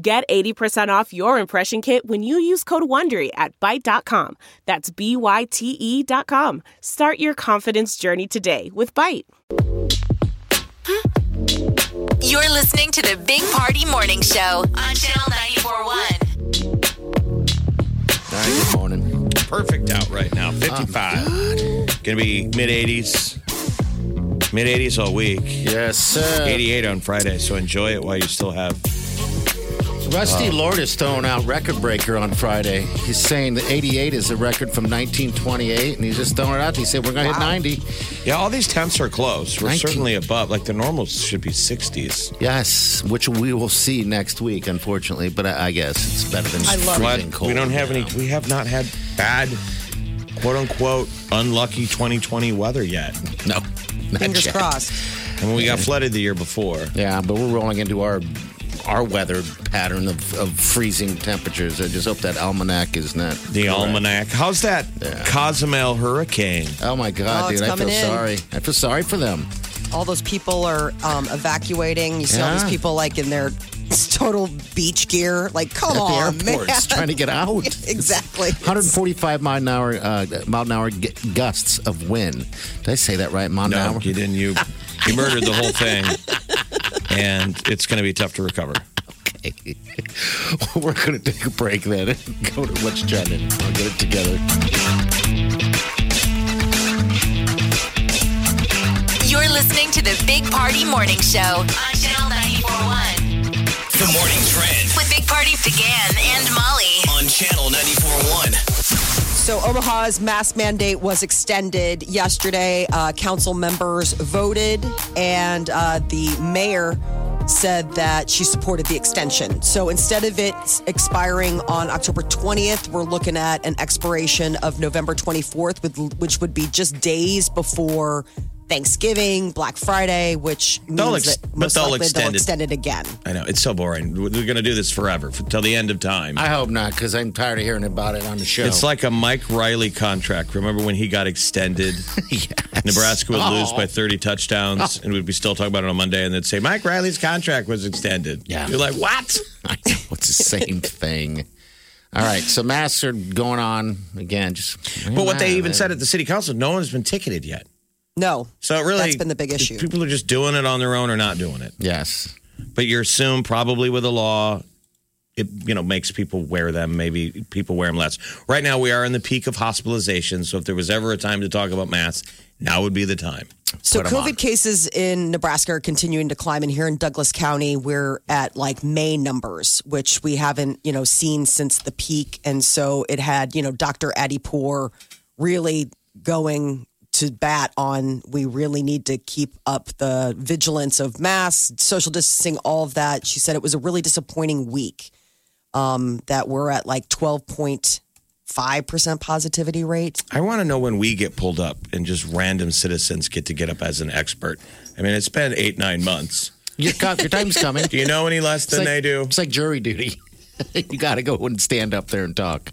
Get 80% off your impression kit when you use code WONDERY at Byte.com. That's B-Y-T-E dot com. Start your confidence journey today with Byte. You're listening to the Big Party Morning Show on Channel 94.1. All right, good morning. Perfect out right now. 55. Gonna be mid 80s. Mid 80s all week. Yes, sir. 88 on Friday, so enjoy it while you still have. Rusty Lord is throwing out record breaker on Friday. He's saying that 88 is a record from 1928, and he's just throwing it out. He said we're going to hit 90. Yeah, all these temps are close. We're 19. certainly above. Like the normals should be 60s. Yes, which we will see next week, unfortunately. But I, I guess it's better than I love freezing cold. we don't have any. We have not had bad, quote unquote, unlucky 2020 weather yet. No, not Fingers yet. crossed. I mean, we got flooded the year before. Yeah, but we're rolling into our our weather pattern of, of freezing temperatures. I just hope that almanac is not The correct. almanac. How's that Yeah. Cozumel hurricane? Oh my God, Oh, dude! I feel in. sorry. I feel sorry for them. All those people are um, evacuating. You see all these people like in their total beach gear. Like, come At on, airports, man. trying to get out. exactly. 145 mile an hour, uh, mile an hour gu- gusts of wind. Did I say that right? Mile an hour. you didn't. You you murdered the whole thing, and it's going to be tough to recover. Okay. We're going to take a break then. and Go to what's trending. I'll get it together. You're listening to the Big Party Morning Show on Channel 94.1 The morning trend with Big Party DeGan and Molly. on Channel 94.1. So Omaha's mask mandate was extended yesterday. Uh, council members voted, and uh, the mayor said that she supported the extension. So instead of it expiring on October 20th, we're looking at an expiration of November 24th, with, which would be just days before Thanksgiving, Black Friday, which means They'll ex- that but they'll likely extend they'll it. extend it again. I know it's so boring. We're going to do this forever until the end of time. I hope not, because I'm tired of hearing about it on the show. It's like a Mike Riley contract. Remember when he got extended? Yes. Nebraska would lose Oh. by 30 touchdowns, oh. and we'd be still talking about it on Monday, and they'd say Mike Riley's contract was extended. Yeah. You're like, what? I know, it's the same thing. All right, so masks are going on again. Just But what they even said at the city council, no one's been ticketed yet. No, So it really, That's been the big issue. People are just doing it on their own or not doing it. Yes. But you're assumed probably with a law, it you know makes people wear them. Maybe people wear them less. Right now, we are in the peak of hospitalization. So if there was ever a time to talk about masks, now would be the time. So COVID on. cases in Nebraska are continuing to climb, and here in Douglas County, we're at like May numbers, which we haven't, you know, seen since the peak. And so it had, you know, Dr. Adi Pour really going to bat on. We really need to keep up the vigilance of masks, social distancing, all of that. She said it was a really disappointing week. Um, that we're at like twelve point five percent positivity rate. I want to know when we get pulled up and just random citizens get to get up as an expert. I mean, it's been eight nine months. Your, your time's coming. Do you know any less It's than like- they do? It's like jury duty. you got to go and stand up there and talk.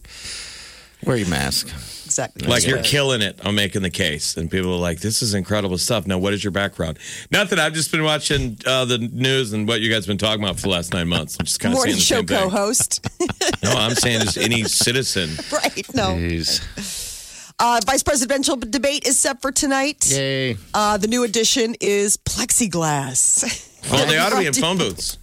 Wear your mask. Exactly. Like you're killing it on making the case, and people are like, "This is incredible stuff." Now, what is your background? Nothing. I've just been watching uh, the news and what you guys have been talking about for the last nine months. I'm just kind of saying Morning show same co-host. No, I'm saying just any citizen. right. No. Jeez. Uh, vice presidential debate is set for tonight. Yay. Uh, the new addition is plexiglass. Well, they ought to be in phone booths.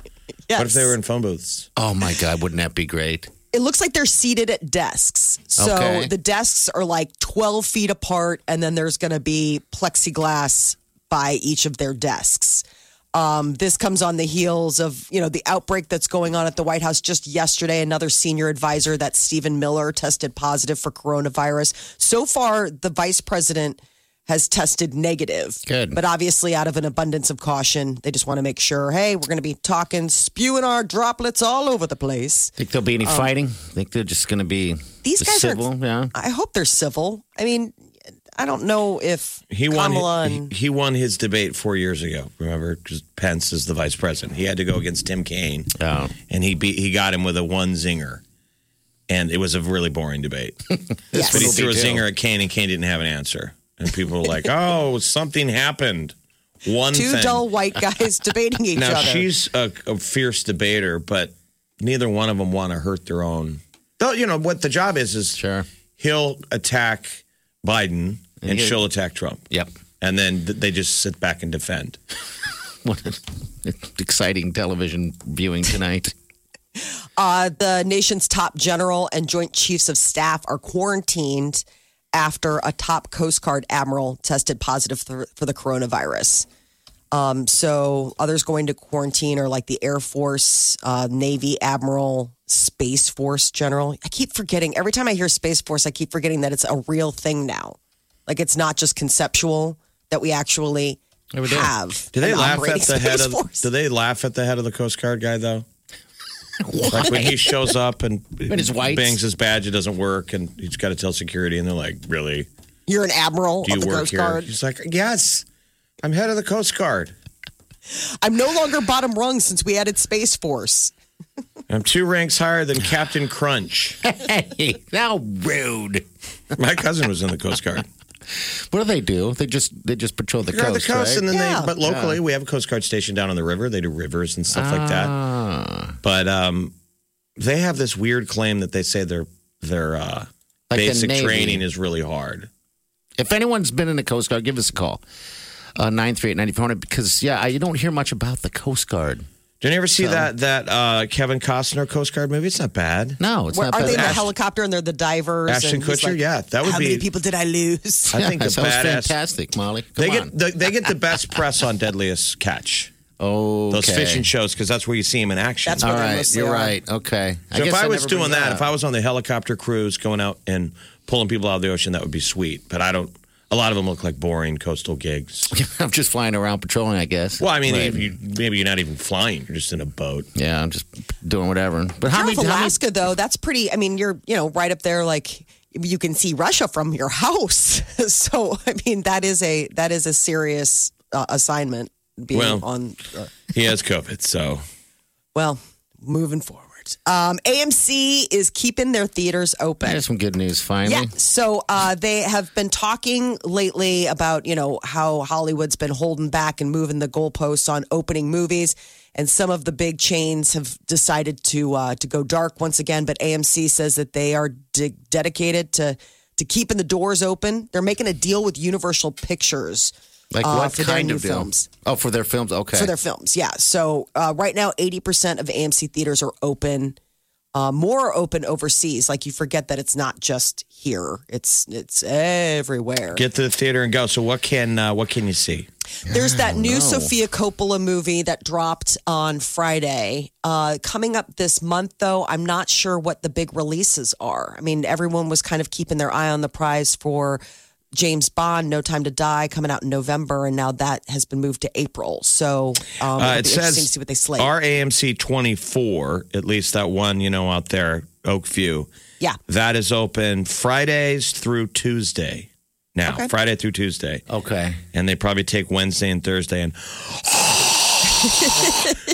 Yes. What if they were in phone booths? Oh my God, wouldn't that be great? It looks like they're seated at desks. So Okay. the desks are like 12 feet apart, and then there's going to be plexiglass by each of their desks. Um, this comes on the heels of you know the outbreak that's going on at the White House just yesterday. Another senior advisor, that Stephen Miller, tested positive for coronavirus. So far, the vice president has tested negative. Good. But obviously, out of an abundance of caution, they just want to make sure hey, we're going to be talking, spewing our droplets all over the place. Think there'll be any fighting? Think they're just going to be Um, These just guys civil? are. Yeah. I hope they're civil. I mean, I don't know if He won. Kamala He, and he won his debate four years ago. Remember, because Pence is the vice president. He had to go against Tim Kaine, Oh. and he beat. He got him with a one zinger, and it was a really boring debate. yes. But he threw a zinger at Kaine, and Kaine didn't have an answer. And people were like, "Oh, something happened." One two thing. dull white guys debating each now other. she's a, a fierce debater, but neither one of them want to hurt their own. Though you know what the job is is Sure. he'll attack Biden and he- she'll attack Trump, Yep. and then th- they just sit back and defend. What an exciting television viewing tonight. Uh, the nation's top general and joint chiefs of staff are quarantined after a top Coast Guard admiral tested positive for, for the coronavirus. Um, so others going to quarantine are like the Air Force, uh, Navy admiral, Space Force general. I keep forgetting every time I hear Space Force, I keep forgetting that it's a real thing now. Like it's not just conceptual that we actually have. Do they laugh at the head of? Force. Do they laugh at the head of the Coast Guard guy though? Like when he shows up and his whites. bangs his badge, it doesn't work, and he's got to tell security, and they're like, "Really? You're an admiral Do of you the work Coast here?" Guard. He's like, "Yes, I'm head of the Coast Guard. I'm no longer bottom rung since we added Space Force. I'm two ranks higher than Captain Crunch." Hey, how rude. My cousin was in the Coast Guard. What do they do? They just they just patrol the Guard coast, the coast, right? and then Yeah. they. But locally, we have a Coast Guard station down on the river. They do rivers and stuff like that. Ah. But um, they have this weird claim that they say their their uh, Like basic Navy. training is really hard. If anyone's been in the Coast Guard, give us a call. Uh, 938 because, yeah, I, you don't hear much about the Coast Guard. Did you ever see So- that that uh, Kevin Costner Coast Guard movie? It's not bad. No, it's Where, not are they in the bad. helicopter and they're the divers? Ashton and he's Kutcher, like, yeah, that would How be- many people did I lose? I think Yeah, the that was badass. fantastic, Molly. Come They on. get the, they get the best press on Deadliest Catch. oh, Those fishing shows because that's where you see them in action. That's All where they you're are. right. Okay. so if guess I was doing bring that, if I was on the helicopter cruise going out and pulling people out of the ocean, that would be sweet. But I don't. A lot of them look like boring coastal gigs. I'm just flying around patrolling, I guess. Well, I mean, Right. if you maybe you're not even flying; you're just in a boat. Yeah, I'm just doing whatever. But how How many, of how many Alaska, though, that's pretty. I mean, you're you know right up there. Like you can see Russia from your house. so I mean, that is a that is a serious uh, assignment. Being Well- on uh, He has COVID, so well, moving forward. Um, AMC is keeping their theaters open. There's some good news finally. Yeah. So uh, they have been talking lately about, you know, how Hollywood's been holding back and moving the goalposts on opening movies. And some of the big chains have decided to uh, to go dark once again. But AMC says that they are de- dedicated to to keeping the doors open. They're making a deal with Universal Pictures Like uh, what for their kind new of deal? films. Oh, for their films? Okay. For their films, yeah. So uh, right now, eighty percent of AMC theaters are open. Uh, more are open overseas. Like you forget that it's not just here; it's it's everywhere. get to the theater and go. So what can uh, what can you see? There's that new know. Sofia Coppola movie that dropped on Friday. Uh, coming up this month, though, I'm not sure what the big releases are. I mean, everyone was kind of keeping their eye on the prize for James Bond, No Time to Die, coming out in November, and now that has been moved to April. So um, Uh, it'll it be interesting says to see what they slate. our AMC 24, at least that one you know out there, Oakview. yeah. That is open Fridays through Tuesday. Now, Okay. Friday through Tuesday. okay. And they probably take Wednesday and Thursday and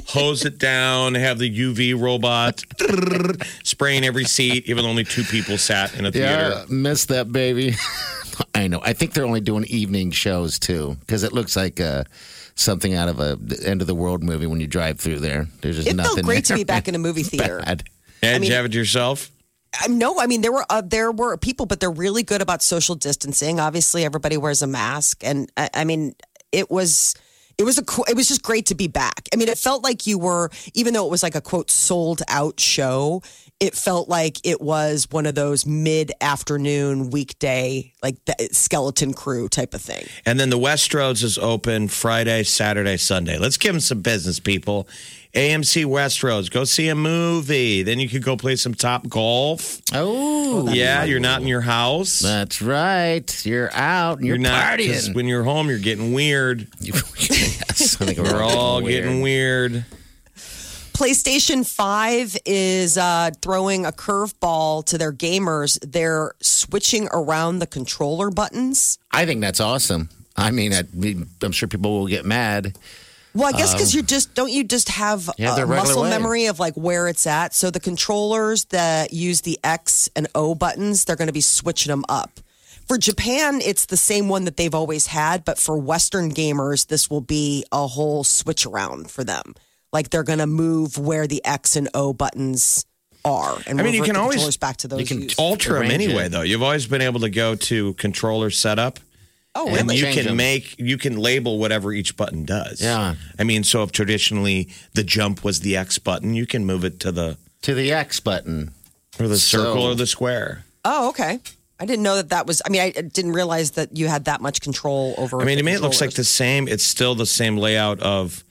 hose it down, have the UV robot spraying every seat, even only two people sat in a theater. Yeah, missed that baby. I know. I think they're only doing evening shows too, because it looks like uh, something out of a the end of the world movie when you drive through there. There's just It nothing. felt great to be back in a movie theater. Bad. Ed, did mean- you have it yourself? I no, I mean there were uh, there were people, but they're really good about social distancing. Obviously, everybody wears a mask, and I, I mean it was it was a it was just great to be back. I mean, it felt like you were even though it was like a quote sold out show. It felt like it was one of those mid afternoon weekday like the skeleton crew type of thing. And then the Westroads is open Friday, Saturday, Sunday. Let's give them some business, people. AMC Westroads. Go see a movie. Then you could go play some Topgolf. Oh, oh yeah, you're not in your house. That's right. You're out and you're, You're not 'cause partying. when you're home. You're getting weird. yes, I think We're all getting weird. PlayStation 5 is uh, throwing a curveball to their gamers. They're switching around the controller buttons. I think that's awesome. I mean, I I'm sure people will get mad. Well, I guess because you just don't you just have Yeah, regular muscle way. memory of like where it's at. So the controllers that use the X and O buttons, they're going to be switching them up. For Japan, it's the same one that they've always had, but for Western gamers, this will be a whole switch around for them. Like they're going to move where the X and O buttons are, and I mean, you can always- controllers back to those. you can used. Alter them anyway, it. though. You've always been able to go to controller setup. oh, and And you Change can them. make you can label whatever each button does. Yeah. I mean, so if traditionally the jump was the X button, you can move it to the To the X button. or the So- circle or the square. Oh, okay. I didn't know that that was. I mean, I didn't realize that you had that much control over. I mean, to me, it looks like the same. It's still the same layout of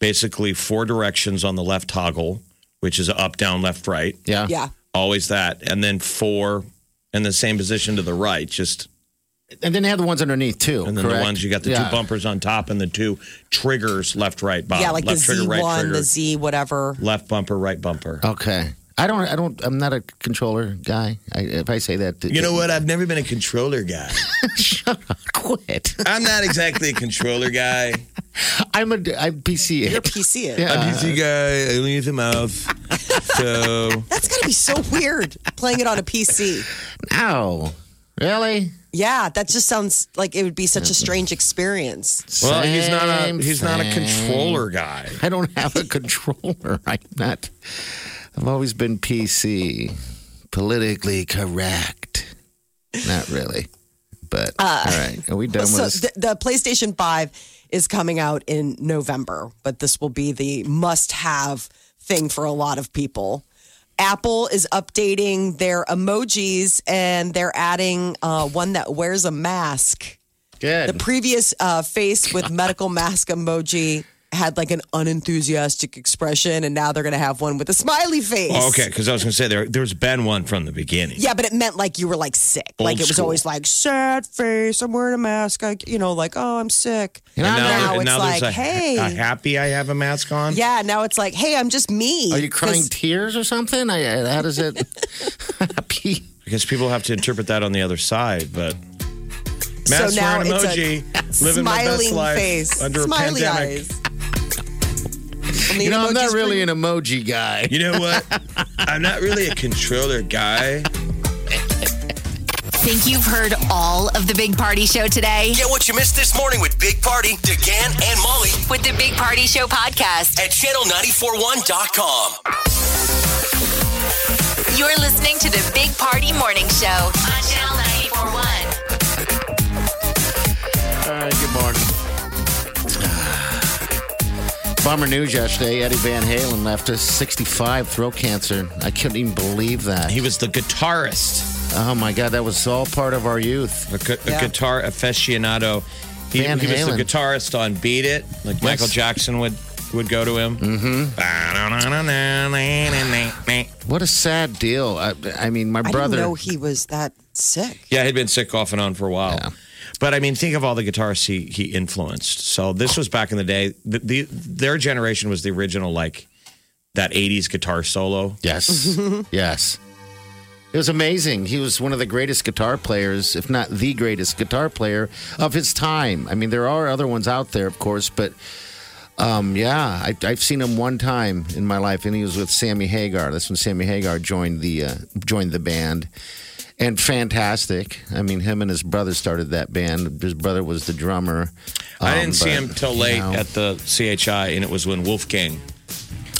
basically four directions on the left toggle, which is up, down, left, right. Yeah. Yeah. Always that, and then four in the same position to the right. Just And then they have the ones underneath too. and then correct? the ones you got the Yeah. two bumpers on top and the two triggers, left, right, bottom. yeah, like left the trigger, Z right one, trigger, the Z whatever. left bumper, right bumper. Okay. I don't. I don't. I'm not a controller guy. I, if I say that, You know what? I've never been a controller guy. Shut up. Quit. I'm not exactly a controller guy. I'm a. I'm PC. You're PC it. Yeah. I'm a PC guy. I only use the mouse. So That's got to be so weird playing it on a PC. No. Really? Yeah, that just sounds like it would be such a strange experience. well, he's not a Same he's not a controller guy. I don't have a controller. I'm not. I've always been PC, politically correct. Not really, but all right. Are we done Uh, So with this? the, the PlayStation 5 is coming out in November, but this will be the must have thing for a lot of people. Apple is updating their emojis and they're adding uh, one that wears a mask. Good. The previous uh, face with medical mask emoji had like an unenthusiastic expression, and now they're going to have one with a smiley face. Oh, okay, because I was going to say there there's been one from the beginning. Yeah, but it meant like you were like sick. Old like it was school. always like sad face. I'm wearing a mask. I, you know, like oh, I'm sick. And And I'm now, now and it's now like, a, hey. a happy I have a mask on. Yeah, now it's like, hey, I'm just me. Are you crying 'Cause- tears or something? I, I- how does it? Happy. Because people have to interpret that on the other side, but So mask now wearing it's a emoji, living my best Smiling life face, under a pandemic. eyes. When You know, I'm not really an emoji guy. You know what? I'm not really a controller guy. Think you've heard all of the Big Party Show today? Get what you missed this morning with Big Party, DeGan, and Molly With the Big Party Show podcast. at channel941.com. You're listening to the Big Party Morning Show on Channel 941. All right, good morning. Bummer news yesterday. Eddie Van Halen left us 65 throat cancer. I couldn't even believe that. He was the guitarist, oh my God, that was all part of our youth. a, gu- a guitar aficionado. He, Van he was the guitarist on "Beat It," like Michael Jackson would would go to him. Mm-hmm. What a sad deal. I, I mean, my I brother. didn't know he was that sick. Yeah, he'd been sick off and on for a while. Yeah. But I mean, think of all the guitarists he he influenced. So this was back in the day. The, the their generation was the original like that '80s guitar solo. Yes. yes. It was amazing. He was one of the greatest guitar players, if not the greatest guitar player of his time. I mean, there are other ones out there, of course, but um, yeah, I, I've seen him one time in my life, and he was with Sammy Hagar. That's when Sammy Hagar joined the uh, joined the band, and fantastic. I mean, him and his brother started that band. His brother was the drummer. I Um, didn't see him till you late know. at the CHI, and it was when Wolfgang.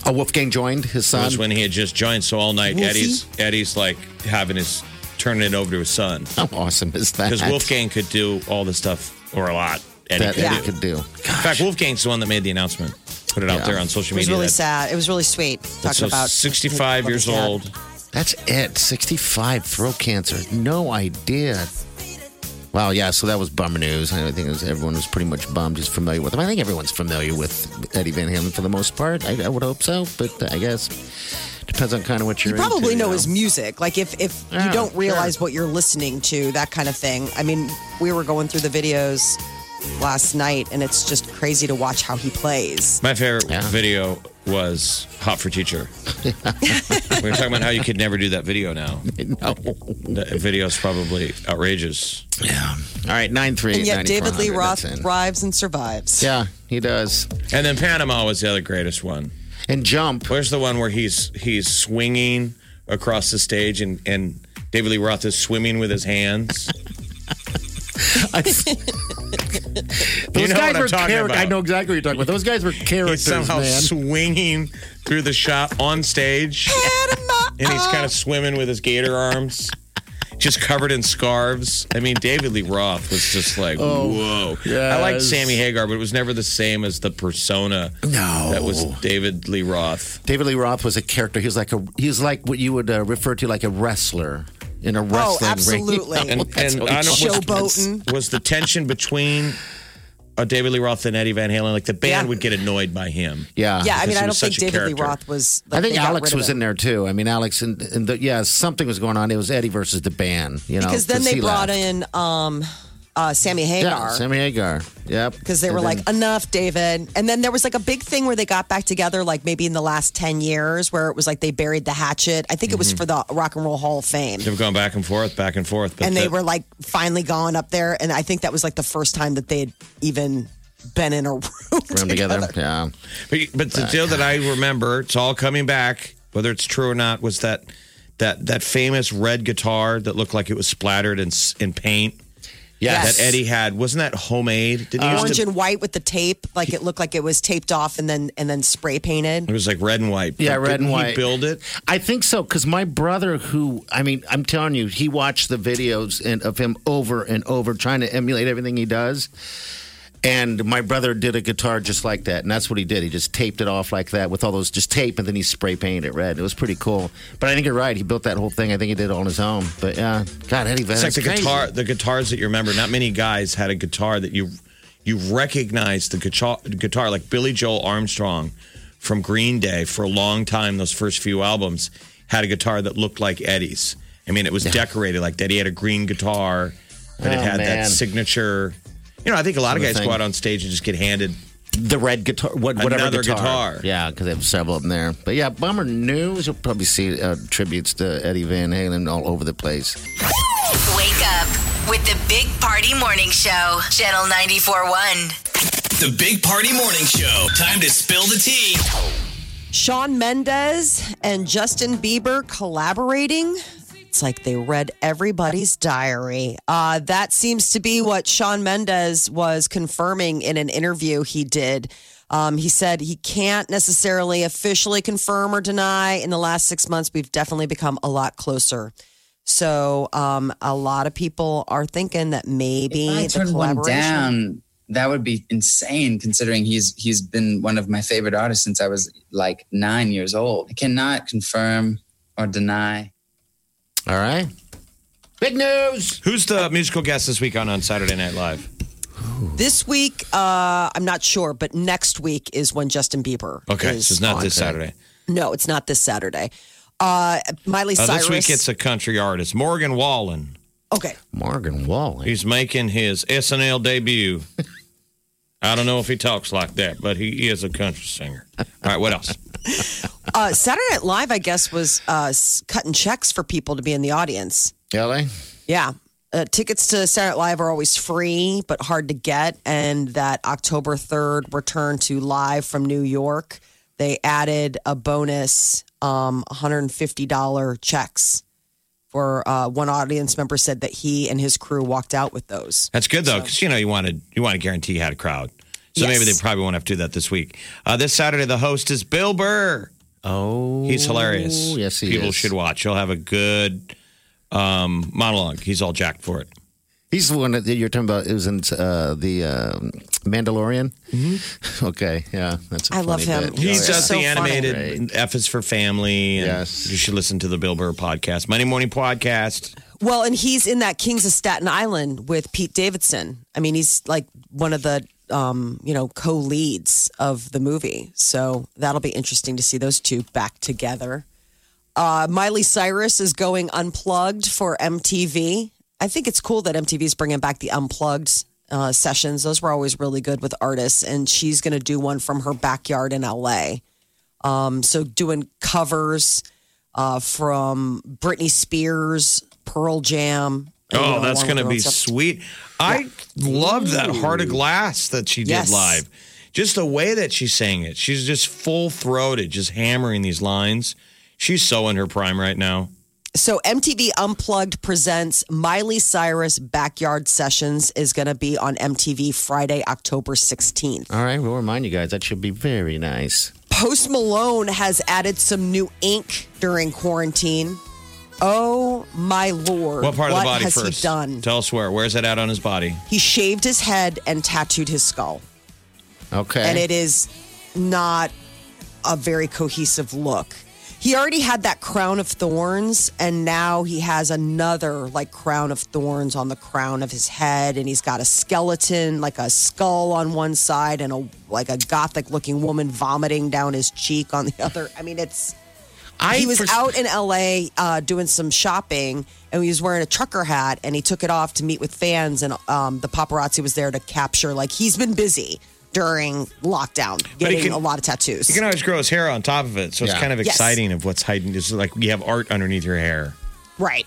Oh, Wolfgang joined his It son. was when he had just joined. So all night, Wolfie? Eddie's Eddie's like having his turning it over to his son How awesome is that? because Wolfgang could do all the stuff or a lot. Eddie that could Eddie do. could do. In fact, Wolfgang's the one that made the announcement, put it out there on social media. It was really sad. It was really sweet talking so about 65 years his dad- old. That's it. 65 throat cancer. No idea. Well, yeah, so that was bummer news. I think it was, everyone was pretty much bummed, just familiar with him. I think everyone's familiar with Eddie Van Halen for the most part. I, I would hope so, but uh, I guess depends on kind of what you're. you're probably into, know you his music. Like if if you don't sure. realize what you're listening to, that kind of thing. I mean, we were going through the videos last night, and it's just crazy to watch how he plays. My favorite Yeah. video was Hot for Teacher. we were talking about how you could never do that video now. No. The video's probably outrageous. Yeah. All right, 9 3. And yet, David Lee Roth thrives and survives. Yeah, he does. And then Panama was the other greatest one. And Jump. Where's the one where he's he's swinging across the stage and, and David Lee Roth is swimming with his hands? Those know guys what I'm were talking charac- about. I know exactly what you're talking about. Those guys were He's characters, somehow man. swinging through the shot on stage. and he's kind of swimming with his gator arms. Just covered in scarves. I mean, David Lee Roth was just like, whoa. I liked. Sammy Hagar, but it was never the same as the persona No. that was David Lee Roth. David Lee Roth was a character. He was like a he was like what you would uh, refer to like a wrestler in a wrestling ring. absolutely. You know, And, that's and I don't was. Showboating. was the tension between uh, David Lee Roth and Eddie Van Halen. Like the band Yeah. would get annoyed by him. Yeah. Yeah, I mean, I don't think such a David Lee. Roth was. Like, I think Alex was in there too. I mean, Alex and, and the, yeah, something was going on. It was Eddie versus the band, you know, because then they brought left. in um, uh, Sammy yeah, Hagar. Sammy Hagar. Yep. because they And were then- like, enough, David. And then there was like a big thing where they got back together, like maybe in the last 10 years, where it was like they buried the hatchet. I think it was for the Rock and Roll Hall of Fame. They've gone back and forth, back and forth. But And they the- were like finally gone up there. And I think that was like the first time that they had even been in a room, Room together. Yeah. But, but the deal that I remember, it's all coming back, whether it's true or not, was that that that famous red guitar that looked like it was splattered in in paint Yes. that Eddie had. Wasn't that homemade? Did he uh, used Orange to, and white with the tape, like it looked like it was taped off and then and then spray painted. it was like red and white. Yeah, But red and didn't white. He build it. I think so because my brother, who I mean, I'm telling you, he watched the videos and of him over and over, trying to emulate everything he does. And my brother did a guitar just like that, and that's what he did. He just taped it off like that with all those just tape, and then he spray painted it red. It was pretty cool. But I think you're right. He built that whole thing. I think he did it on his own. But yeah, God, Eddie Van It's like the crazy. guitar, the guitars that you remember. Not many guys had a guitar that you you recognize the guitar, guitar like Billie Joe Armstrong from Green Day for a long time. Those first few albums had a guitar that looked like Eddie's. I mean, it was decorated like that. He had a green guitar, but it Oh, had man. that signature. You know, I think a lot of guys thing. go out on stage and just get handed. The red guitar, what, whatever Another guitar. guitar. Yeah, because they have several of them there. But yeah, bummer news. You'll probably see uh, tributes to Eddie Van Halen all over the place. Wake up with the Big Party Morning Show, Channel 94.1. The Big Party Morning Show. Time to spill the tea. Shawn Mendes and Justin Bieber collaborating. It's like they read everybody's diary. Uh, that seems to be what Shawn Mendes was confirming in an interview he did. Um, he said he can't necessarily officially confirm or deny. In the last six months, we've definitely become a lot closer. So um, a lot of people are thinking that maybe If I turned one down, that would be insane considering he's he's been one of my favorite artists since I was like nine years old. I cannot confirm or deny. All right. Big news. Who's the musical guest this week on on Saturday Night Live? This week, uh, I'm not sure, but next week is when Justin Bieber. Okay, is so it's not on. this Saturday. No, it's not this Saturday. Uh, Miley Uh, Cyrus. this week it's a country artist, Morgan Wallen. okay. Morgan Wallen. He's making his SNL debut. I don't know if he talks like that, but he is a country singer. All right, what else? Uh, Saturday Night Live, I guess, was uh, cutting checks for people to be in the audience. Kelly? Yeah. Uh, tickets to Saturday Night Live are always free, but hard to get. And that October 3rd return to live from New York, they added a bonus um, $150 checks. For uh, one audience member said that he and his crew walked out with those. That's good though, because you know you want to you want to guarantee you had a crowd. So Yes. maybe they probably won't have to do that this week. Uh, this Saturday, the host is Bill Burr. Oh. He's hilarious. Oh, yes, he People is. should watch. He'll have a good um, monologue. He's all jacked for it. He's the one that you're talking about. It was in uh, the um Mandalorian. Mm-hmm. Okay, yeah, that's. A I love him. bit. He He's just so the funny. animated F is for family. and Yes. You should listen to the Bill Burr podcast, Monday Morning Podcast. Well, and he's in that Kings of Staten Island with Pete Davidson. I mean, he's like one of the um, you know co-leads of the movie. So that'll be interesting to see those two back together. Uh, Miley Cyrus is going unplugged for MTV. I think it's cool that MTV is bringing back the unplugged uh, sessions. Those were always really good with artists, and she's going to do one from her backyard in LA. Um, so doing covers uh, from Britney Spears, Pearl Jam. And, you Oh, that's going to be stuff. sweet. I loved that Heart of Glass that she did Yes. live. Just the way that she sang it. She's just full throated, just hammering these lines. She's so in her prime right now. So MTV Unplugged presents Miley Cyrus Backyard Sessions is going to be on MTV Friday, October 16th. All right, we'll remind you guys that should be very nice. Post Malone has added some new ink during quarantine. Oh my lord. What part of the body has first? he done? Tell us where. Where's it at on his body? He shaved his head and tattooed his skull. Okay. and it is not a very cohesive look. He already had that crown of thorns, and now he has another like crown of thorns on the crown of his head, and he's got a skeleton, like a skull on one side, and a like a gothic looking woman vomiting down his cheek on the other. I mean, it's. I he was for- out in LA uh, doing some shopping, and he was wearing a trucker hat, and he took it off to meet with fans, and um, the paparazzi was there to capture. Like he's been busy during lockdown, getting can- a lot of tattoos. You can always grow his hair on top of it, so it's kind of Yes. exciting of what's hiding. It's like you have art underneath your hair. right.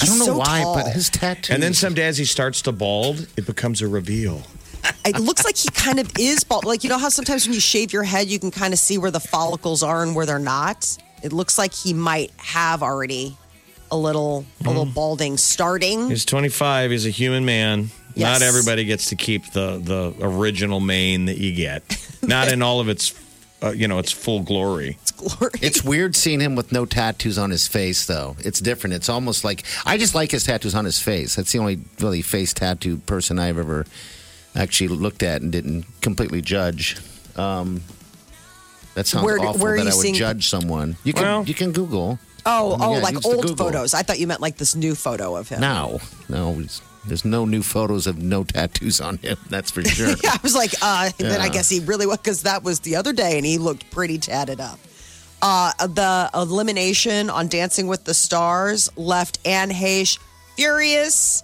I don't know so why, tall. but his tattoo. And then some days he starts to bald, it becomes a reveal. It looks like he kind of is bald. Like you know how sometimes when you shave your head, you can kind of see where the follicles are and where they're not. It looks like he might have already a little a little balding starting. He's 25. He's a human man. Yes. Not everybody gets to keep the the original mane that you get. Not in all of its, uh, you know, its full glory. It's Glory. It's weird seeing him with no tattoos on his face, though. It's different. It's almost like I just like his tattoos on his face. That's the only really face tattoo person I've ever actually looked at and didn't completely judge. Um, that sounds Where- awful where that I would seeing- judge someone. You can Well- you can Google. Oh, I mean, oh, yeah, like old photos. I thought you meant like this new photo of him. No, no, there's no new photos of no tattoos on him. That's for sure. Yeah, I was like, uh, and then I guess he really was because that was the other day, and he looked pretty tatted up. Uh, the elimination on Dancing with the Stars left Anne Heche furious.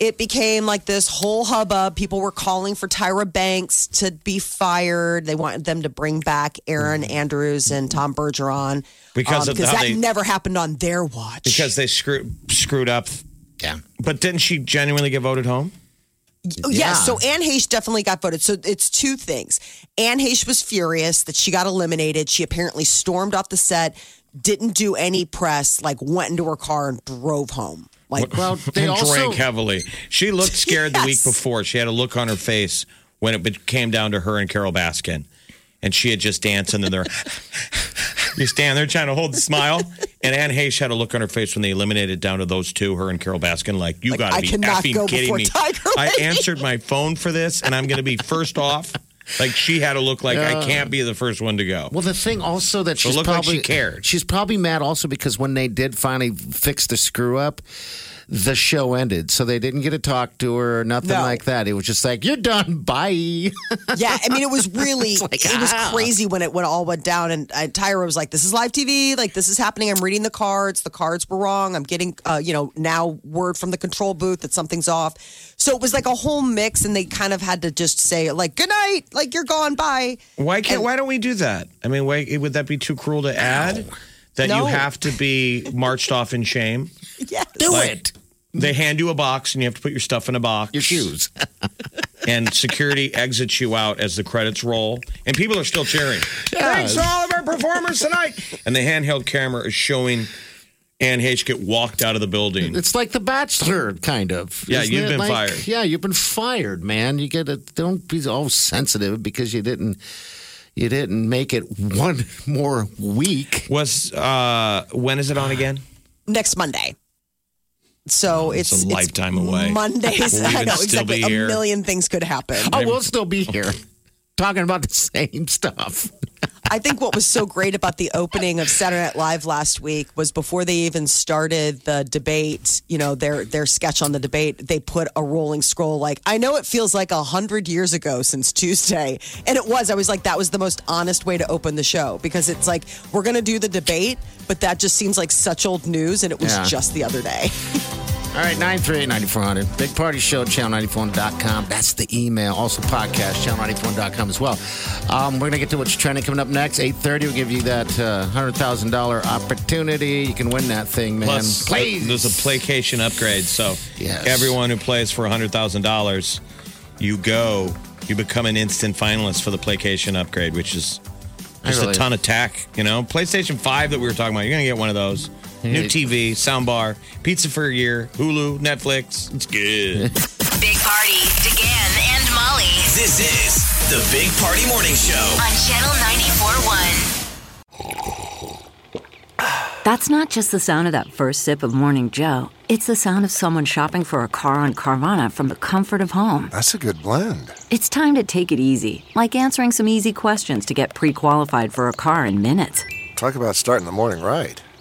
It became like this whole hubbub. People were calling for Tyra Banks to be fired. They wanted them to bring back Erin Andrews and Tom Bergeron Mm-hmm. Because of that they- never happened on their watch. Because they screwed screwed up. yeah. But didn't she genuinely get voted home? Yeah. Yes, so Anne Heche definitely got voted. So it's two things. Anne Heche was furious that she got eliminated. She apparently stormed off the set, didn't do any press, like went into her car and drove home. Like, Well, they and also drank heavily. She looked scared the week before. She had a look on her face when it came down to her and Carole Baskin. And she had just danced and then they're you stand there trying to hold the smile. And Anne Heche had a look on her face when they eliminated down to those two, her and Carole Baskin, like, you Like, gotta be cannot effing go kidding me. Tiger I answered my phone for this and I'm gonna be first off. Like she had to look like I can't be the first one to go. Well, the thing also that she's looked like probably she cared. She's probably mad also because when they did finally fix the screw up, the show ended, so they didn't get to talk to her or nothing No. like that. It was just like you're done, bye. yeah, I mean, it was really, like, it was ah. crazy when it when it all went down. And uh, Tyra was like, "This is live TV. Like, this is happening. I'm reading the cards. The cards were wrong. I'm getting, uh, you know, now word from the control booth that something's off." So it was like a whole mix, and they kind of had to just say, like, "Good night. Like, you're gone. Bye." Why can't? And- why don't we do that? I mean, why, would that be too cruel to add? That you have to be marched off in shame. Yes. Do Like- it. They hand you a box and you have to put your stuff in a box. Your shoes. And security exits you out as the credits roll. And people are still cheering. Thanks to all of our performers tonight. And the handheld camera is showing Anne Heche get walked out of the building. It's like The Bachelor, kind of. Yeah, Isn't you've been Like, fired. Yeah, you've been fired, man. You get to don't be all sensitive because you didn't you didn't make it one more week. Was uh when is it on again? next Monday. So it's, Oh, a lifetime away. Mondays. Will we I know still exactly. be here? A million things could happen. Oh, we'll still be here talking about the same stuff. I think what was so great about the opening of Saturday Night Live last week was before they even started the debate, you know, their their sketch on the debate, they put a rolling scroll like, I know it feels like a hundred years ago since Tuesday. And it was. I was like, that was the most honest way to open the show because it's like, we're gonna do the debate, but that just seems like such old news and it was Yeah. just the other day. All right, 938-9400. Big Party Show, channel94.com. That's the email. Also podcast, channel94.com as well. Um, we're going to get to what's trending coming up next. 8.30, we'll give you that uh, $100,000 opportunity. You can win that thing, man. Plus, Please. there's a placation upgrade. So Yes. everyone who plays for $100,000, you go, you become an instant finalist for the placation upgrade, which is just really- a ton of tech. You know, PlayStation 5 that we were talking about, you're going to get one of those. New TV, soundbar, pizza for a year, Hulu, Netflix. It's good. Big Party, DeGan and Molly This is the Big Party Morning Show. on Channel 94.1. That's not just the sound of that first sip of Morning Joe. It's the sound of someone shopping for a car on Carvana from the comfort of home. That's a good blend. It's time to take it easy, like answering some easy questions to get pre qualified for a car in minutes. Talk about starting the morning right.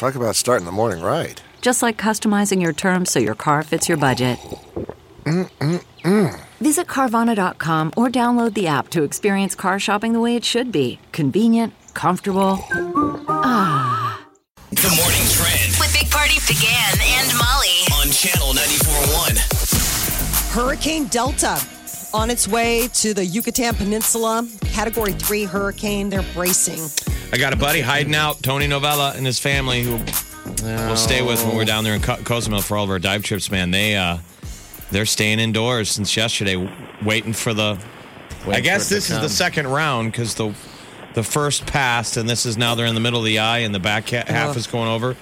Talk about starting the morning right. Just like customizing your terms so your car fits your budget. Visit Carvana.com or download the app to experience car shopping the way it should be convenient, comfortable. Ah. The morning trend With Big Party, DeGan and Molly. on Channel 94.1. Hurricane Delta on its way to the Yucatan Peninsula. Category three hurricane. They're bracing. I got a buddy hiding out, Tony Novella and his family, who we'll stay with when we're down there in Co- Cozumel for all of our dive trips. Man, they uh, they're staying indoors since yesterday, waiting for the. Wait I guess for it to this is the second round because the the first passed, and this is now they're in the middle of the eye, and the back ha- half is going over.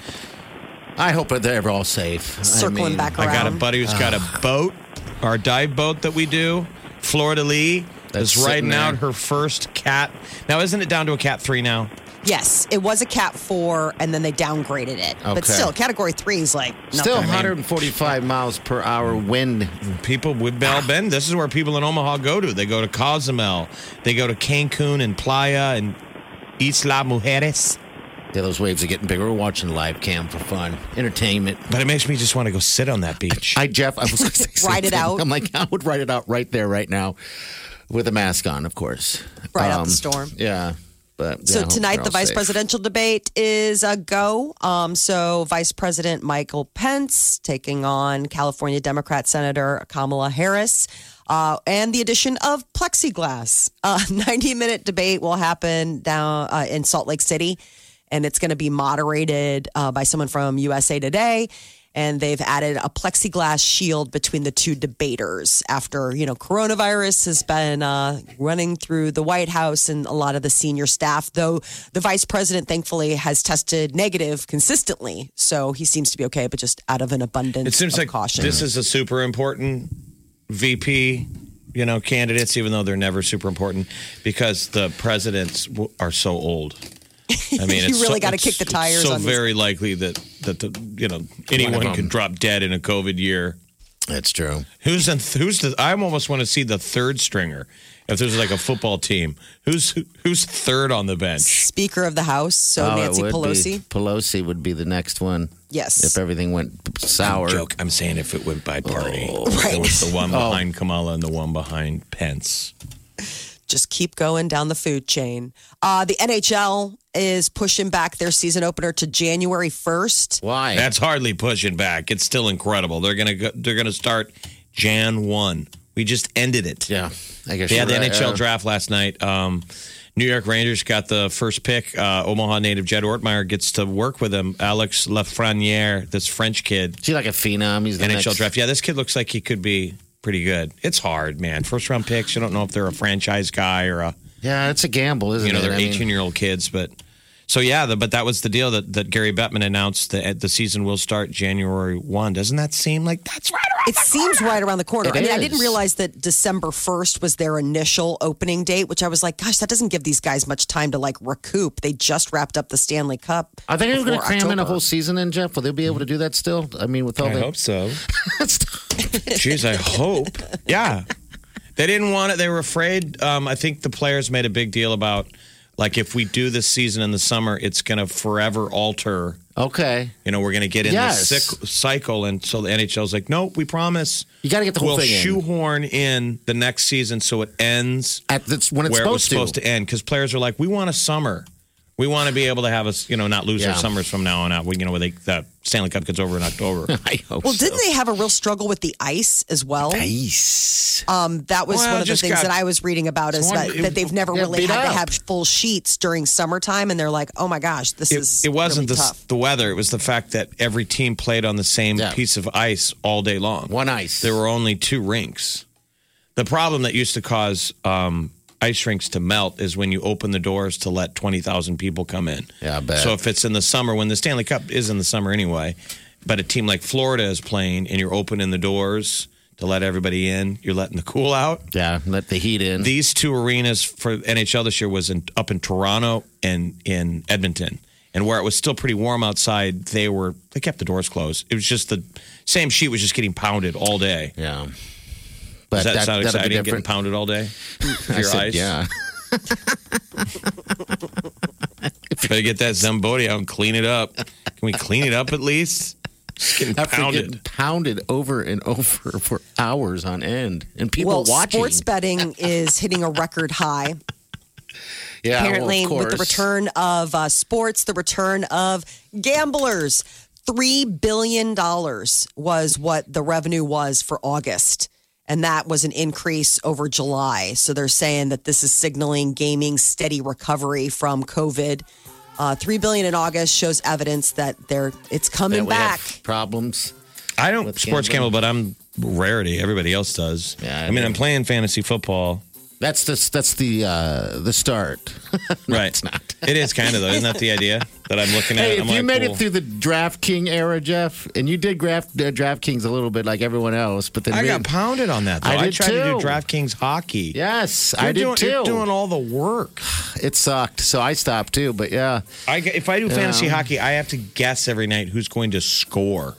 I hope they're all safe. I Circling mean, back I got a buddy who's got a boat, our dive boat that we do, Florida Lee. That's is riding out her first cat. Now, isn't it down to a cat three now? Yes, it was a Cat four, and then they downgraded it. But still, Category three is like nothing. Still 145 miles per hour wind. People we've all been. This is where people in Omaha go to. They go to Cozumel. They go to Cancun and Playa and Isla Mujeres. Yeah, those waves are getting bigger. We're watching live cam for fun, entertainment. But it makes me just want to go sit on that beach. I Jeff, I was going to say Ride it out. I'm like, I would write it out right there, right now, with a mask on, of course. Right out the storm. Yeah, but So yeah, I tonight, the vice safe. presidential debate is a go. Um, so Vice President Michael Pence taking on California Democrat Senator Kamala Harris. Uh, and the addition of plexiglass. A 90 minute debate will happen down uh, in Salt Lake City, and it's going to be moderated uh, by someone from USA Today. And they've added a plexiglass shield between the two debaters after, you know, coronavirus has been uh, running through the White House and a lot of the senior staff, though the vice president thankfully has tested negative consistently. So he seems to be okay, but just out of an abundance It seems like caution. this is a super important VP, you know, candidates, even though they're never super important, because the presidents are so old. I mean, You it's really so, gotta kick the tires It's so on these- very likely that that the, you know anyone them. could drop dead in a COVID year. That's true. Who's the, who's the? I almost want to see the third stringer. If there's like a football team, who's who's third on the bench? Speaker of the House, so Oh, Nancy Pelosi. Be, Pelosi would be the next one. Yes. If everything went sour. Joke. I'm saying if it went by party, Oh, Right. it was the one behind oh. Kamala and the one behind Pence. Just keep going down the food chain. Uh, the NHL is pushing back their season opener to January 1st. Why? That's hardly pushing back. It's still incredible. They're gonna go, they're gonna start Jan one. We just ended it. yeah. I guess They had the right, NHL yeah. draft last night. Um, New York Rangers got the first pick. Uh, Omaha native Jed Ortmeyer gets to work with him. Alex Lafreniere, this French kid, Is he like a phenom? He's the NHL next, draft. Yeah, this kid looks like he could be pretty good. It's hard, man. First round picks. You don't know if they're a franchise guy or a Yeah, it's a gamble, isn't it? you know it? they're I mean, 18 year old kids, but So yeah, the, but that was the deal that, that Gary Bettman announced that uh, the season will start January one. Doesn't that seem like that's right around It the seems corner? right around the corner. It I mean, I didn't realize that December 1st was their initial opening date, which I was like, gosh, that doesn't give these guys much time to like recoup. They just wrapped up the Stanley Cup. Are they going to before cram in a whole season in, Jeff? Will they be able to do that still? I mean, with all I the. hope so. Jeez, I hope. Yeah. They didn't want it. They were afraid. Um, I think the players made a big deal about, like, if we do this season in the summer, it's going to forever alter. okay. You know, we're going to get in Yes. this sick cycle. And so the NHL's like, nope, we promise. You got to get the whole We'll thing in. shoehorn in the next season so it ends At that's when it's where it was supposed, supposed to, end. Because players are like, we want a summer. We want to be able to have us, you know, not lose Yeah. our summers from now on out. We, you know, where they, the Stanley Cup gets over in October. I hope Well, so. didn't they have a real struggle with the ice as well? Ice. Um, that was Well, one of the things got- that I was reading about is So that, it- that they've never really beat had to have full sheets during summertime, and they're like, oh my gosh, this it, is it wasn't really the, tough. the weather. It was the fact that every team played on the same Yeah. piece of ice all day long. One ice. There were only two rinks. The problem that used to cause um, ice rinks to melt is when you open the doors to let 20,000 people come in. Yeah, I bet. So if it's in the summer, when the Stanley Cup is in the summer anyway, but a team like Florida is playing and you're opening the doors to let everybody in, you're letting the cool out. Yeah, let the heat in. These two arenas for NHL this year was in, up in Toronto and in Edmonton. And where it was still pretty warm outside, they were they kept the doors closed. It was just the same sheet was just getting pounded all day. yeah. But Does that, that, sound that'll be exciting? Getting pounded all day for I your said, eyes. Yeah. Better get that Zamboni out and clean it up. Can we clean it up at least? Just getting After pounded. getting pounded over and over for hours on end, and people well, watching. sports betting is hitting a record high. yeah, well, apparently of with the return of uh, sports, the return of gamblers. Three billion dollars was what the revenue was for August, and that was an increase over July. So they're saying that this is signaling gaming steady recovery from COVID. Uh, Three billion in August shows evidence that they're it's coming That we have back. problems. I don't with sports gamble, but I'm rarity. Everybody else does. Yeah, I I mean, do. I'm playing fantasy football. That's the that's the uh, the start. right. it's not. It is kind of though. Isn't that the idea that I'm looking at? Hey, if I'm you like, made cool. it through the DraftKings era, Jeff, and you did draft uh, DraftKings a little bit like everyone else, but then I got pounded on that though. I I, did tried to do too. DraftKings hockey. yes, You're I did doing, too. You're doing all the work. it sucked, so I stopped too. But yeah, I, if I do fantasy hockey, I have to guess every night who's going to score.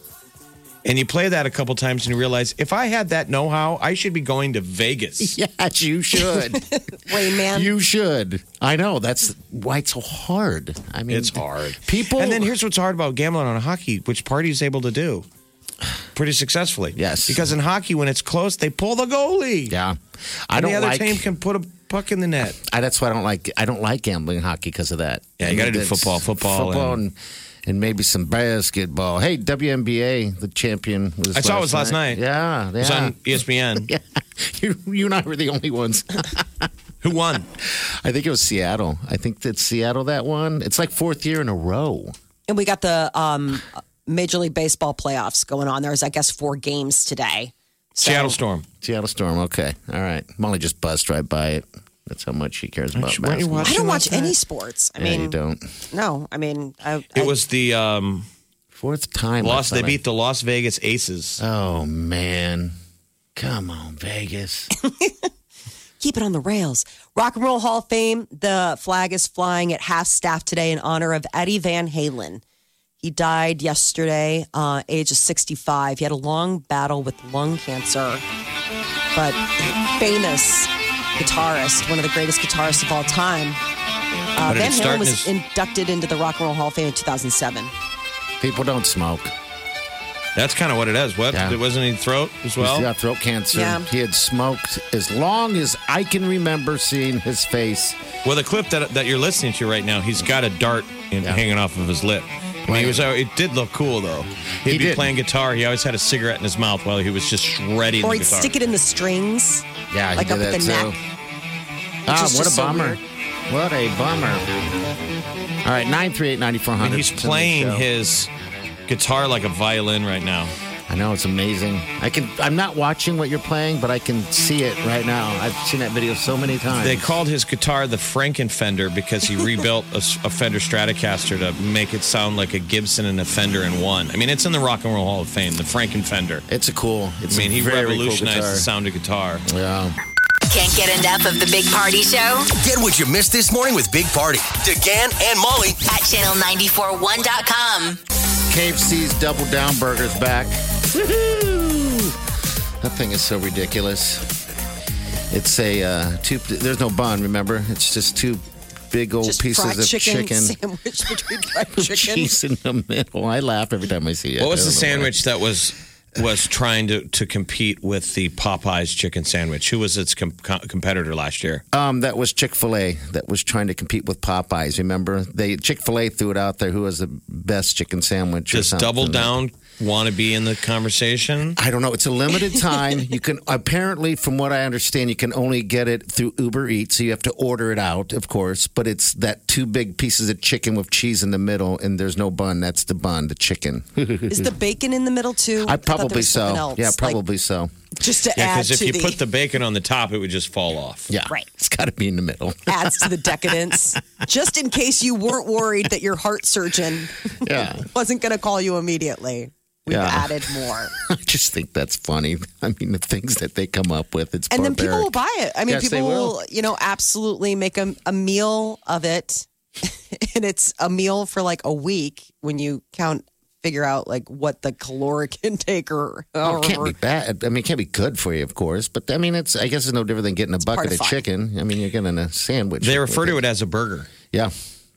And you play that a couple times and you realize if I had that know how, I should be going to Vegas. yes, you should. Rain Man. you should. I know that's why it's so hard. I mean, It's hard. People, And then here's what's hard about gambling on hockey, which party's able to do pretty successfully. Yes. Because in hockey, when it's close, they pull the goalie. yeah, I And don't the other like. team can put a puck in the net. I, that's why I don't like. I don't like gambling hockey because of that. Yeah, you gotta do football, football, football, and- and, and maybe some basketball. Hey, WNBA, the champion was. I saw it was last night. Yeah, It was on ESPN. Yeah, you, you and I were the only ones. Who won? I think it was Seattle. I think that Seattle that won. It's like fourth year in a row. And we got the um, Major League Baseball playoffs going on. There's, I guess, four games today. So- Seattle Storm. Seattle Storm. Okay, all right. Molly just buzzed right by it. That's how much she cares about you- weren't you basketball. I don't watch night? any sports. I yeah, mean, you don't. no. I mean, I, It I- was the um, Fourth time. Los. last They time I- beat the Las Vegas Aces. Oh man, come on, Vegas. keep it on the rails. Rock and Roll Hall of Fame. The flag is flying at half staff today in honor of Eddie Van Halen. He died yesterday, uh, age of 65. He had a long battle with lung cancer, but famous guitarist, one of the greatest guitarists of all time. Uh, How Van start Halen in was his- inducted into the Rock and Roll Hall of Fame in 2007. People don't smoke. That's kind of what it is. What? Yeah. It wasn't he throat as well? He's got throat cancer. Yeah. He had smoked as long as I can remember seeing his face. Well, the clip that that you're listening to right now, he's got a dart in, Yeah. hanging off of his lip. I mean, he was. It did look cool though. He'd He be did. playing guitar. He always had a cigarette in his mouth while he was just shredding Or the he'd guitar. stick it in the strings, Yeah, he like did up at the too. neck. Ah, what a just so bummer. weird. What a bummer. All right, nine three eight ninety four I mean, he's playing his guitar like a violin right now. I know it's amazing. I can. I'm not watching what you're playing, but I can see it right now. I've seen that video so many times. They called his guitar the Frankenfender because he rebuilt a Fender Stratocaster to make it sound like a Gibson and a Fender in one. I mean, it's in the Rock and Roll Hall of Fame, the Frankenfender. It's a cool. It's I mean, a he very revolutionized cool the sound of guitar. Yeah. Can't get enough of the Big Party Show Get what you missed this morning with Big Party, DeGan and Molly at channel941.com. KFC's Double Down Burger's back. Woohoo! That thing is so ridiculous. It's a uh, two. There's no bun. Remember, it's just two big old Just pieces fried of chicken, chicken. sandwich between fried with chicken. cheese in the middle. I laugh every time I see it. What was the don't know why. sandwich that was was trying to, to compete with the Popeyes chicken sandwich? Who was its com- co- competitor last year? Um, that was Chick Fil A that was trying to compete with Popeyes. Remember, they Chick Fil A threw it out there. Who has the best chicken sandwich? or Does. Double Down want to be in the conversation? I don't know. It's a limited time. you can apparently, from what I understand, you can only get it through Uber Eats. So you have to order it out, of course. But it's that two big pieces of chicken with cheese in the middle, and there's no bun. That's the bun, the chicken. Is the bacon in the middle too? I probably was something so. else, Yeah, like, probably so. just to Yeah, add because if you the, put the bacon on the top, it would just fall off. Yeah, Right. It's got to be in the middle. adds to the decadence. just in case you weren't worried that your heart surgeon Yeah. wasn't going to call you immediately. We've Yeah. added more. I just think that's funny. I mean, the things that they come up with. It's and then people will buy it. I mean, Yes, people will. will. you know, absolutely make a, a meal of it. and it's a meal for like a week when you count, figure out like what the caloric intake or. Oh, it can't be bad. I mean, it can't be good for you, of course. But I mean, it's. I guess it's no different than getting a part bucket of of chicken. I mean, you're getting a sandwich. They refer to it as a burger, Yeah,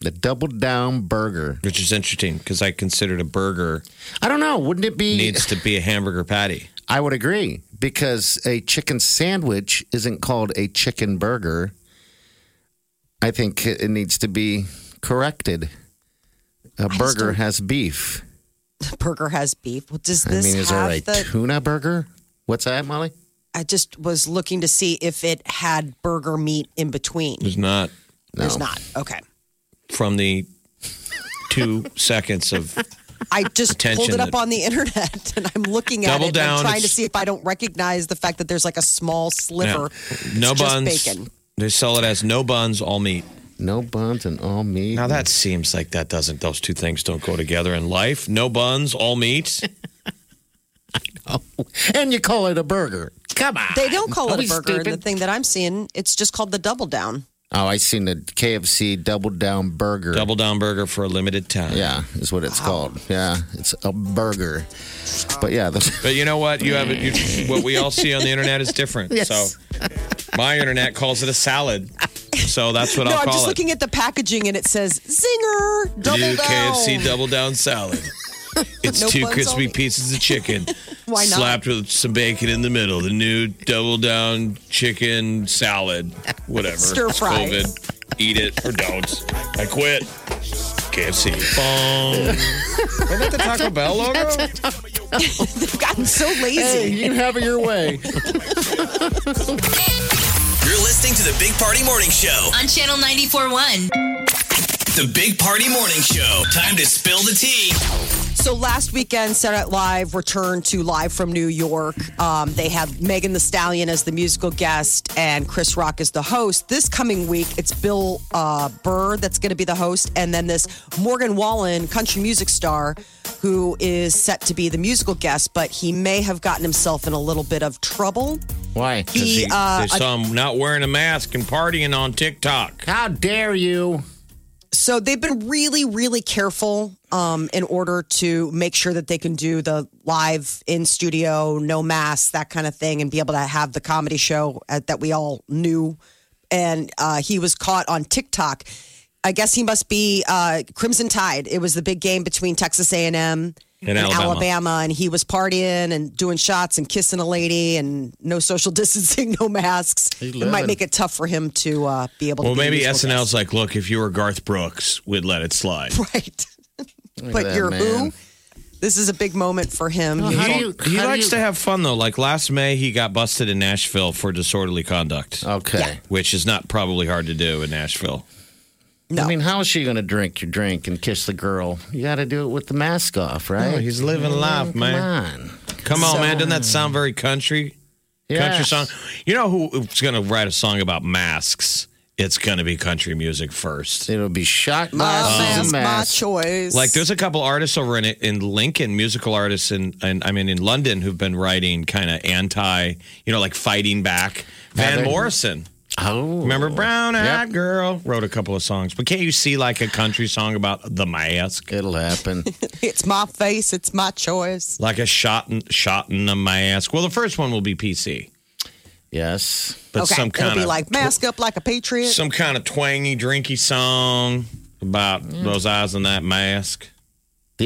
the double down burger. which is interesting because I considered a burger I don't know. Wouldn't it be? needs to be a hamburger patty. I would agree because a chicken sandwich isn't called a chicken burger. I think it needs to be corrected. A burger don't- has beef. burger has beef. Well, does I this mean, is there a the? tuna burger? What's that, Molly? I just was looking to see if it had burger meat in between. There's not No. There's not. Okay. From the two seconds of I just Attention pulled it up that- on the internet and I'm looking at Double it. down, and I'm trying to it's- see if I don't recognize the fact that there's like a small sliver. no It's just buns. bacon. They sell it as no buns, all meat. No buns and all meat. Now that seems like that doesn't; those two things don't go together in life. No buns, all meat. and you call it a burger. Come on. They don't call Are it we a burger. And the stupid? thing that I'm seeing, it's just called the double down. Oh, I seen the KFC double down burger. Double down burger for a limited time. Yeah, is what it's called. Yeah, it's a burger. But yeah, the, But you know what? You have it. You, what we all see on the internet is different. Yes. So my internet calls it a salad. So that's what no, I'll I'm call just it. looking at the packaging and it says Zinger double New down. KFC double down salad. It's No two crispy only- pieces of chicken, Why not? slapped with some bacon in the middle. The new double down chicken salad, whatever. Stir fry. COVID. Eat it or don't. I quit. KFC. Bong. Wasn't that the Taco Bell logo? They've gotten so lazy. hey, you can have it your way. You're listening to the Big Party Morning Show. On channel 941. The Big Party Morning Show. Time to spill the tea. So last weekend, Saturday Night Live returned to live from New York. Um, they had Megan Thee Stallion as the musical guest and Chris Rock as the host. This coming week, it's Bill uh, Burr that's going to be the host, and then this Morgan Wallen, country music star, who is set to be the musical guest, but he may have gotten himself in a little bit of trouble. Why? He, uh, they saw him not wearing a mask and partying on TikTok. How dare you? So they've been really, really careful um, in order to make sure that they can do the live in studio, no masks, that kind of thing, and be able to have the comedy show uh, that we all knew. And uh, he was caught on TikTok. I guess he must be uh, Crimson Tide. It was the big game between Texas A&M and, And Alabama. and he was partying and doing shots and kissing a lady and no social distancing, no masks. It might make it tough for him to uh, be able Well, to. be a maybe musical SNL's guest. like, look, if you were Garth Brooks, we'd let it slide. right. But that you're man. who? This is a big moment for him. Well, He how was do on- you- He likes you- to have fun though. Like last May, he got busted in Nashville for disorderly conduct, Okay. which is not probably hard to do in Nashville. No. I mean, how is she going to drink your drink and kiss the girl? You got to do it with the mask off, right? Oh, he's living life, Come man. on. Come Come on, So- man. Doesn't that sound very country? Country song. You know who's going to write a song about masks? It's going to be country music first. It'll be shot My glasses mask, my choice. Like, there's a couple artists over in in Lincoln, musical artists, in, and I mean in London, who've been writing kind of anti, you know, like fighting back. Van? Morrison, Oh, remember Brown Eyed Yep. Girl, wrote a couple of songs. But can't you see like a country song about the mask, It'll happen. it's my face, it's my choice. like a shot in, shot in the mask? Well, the first one will be PC, yes. but okay, some it'll kind be of like mask up like a patriot. some kind of twangy, drinky song about mm. those eyes and that mask.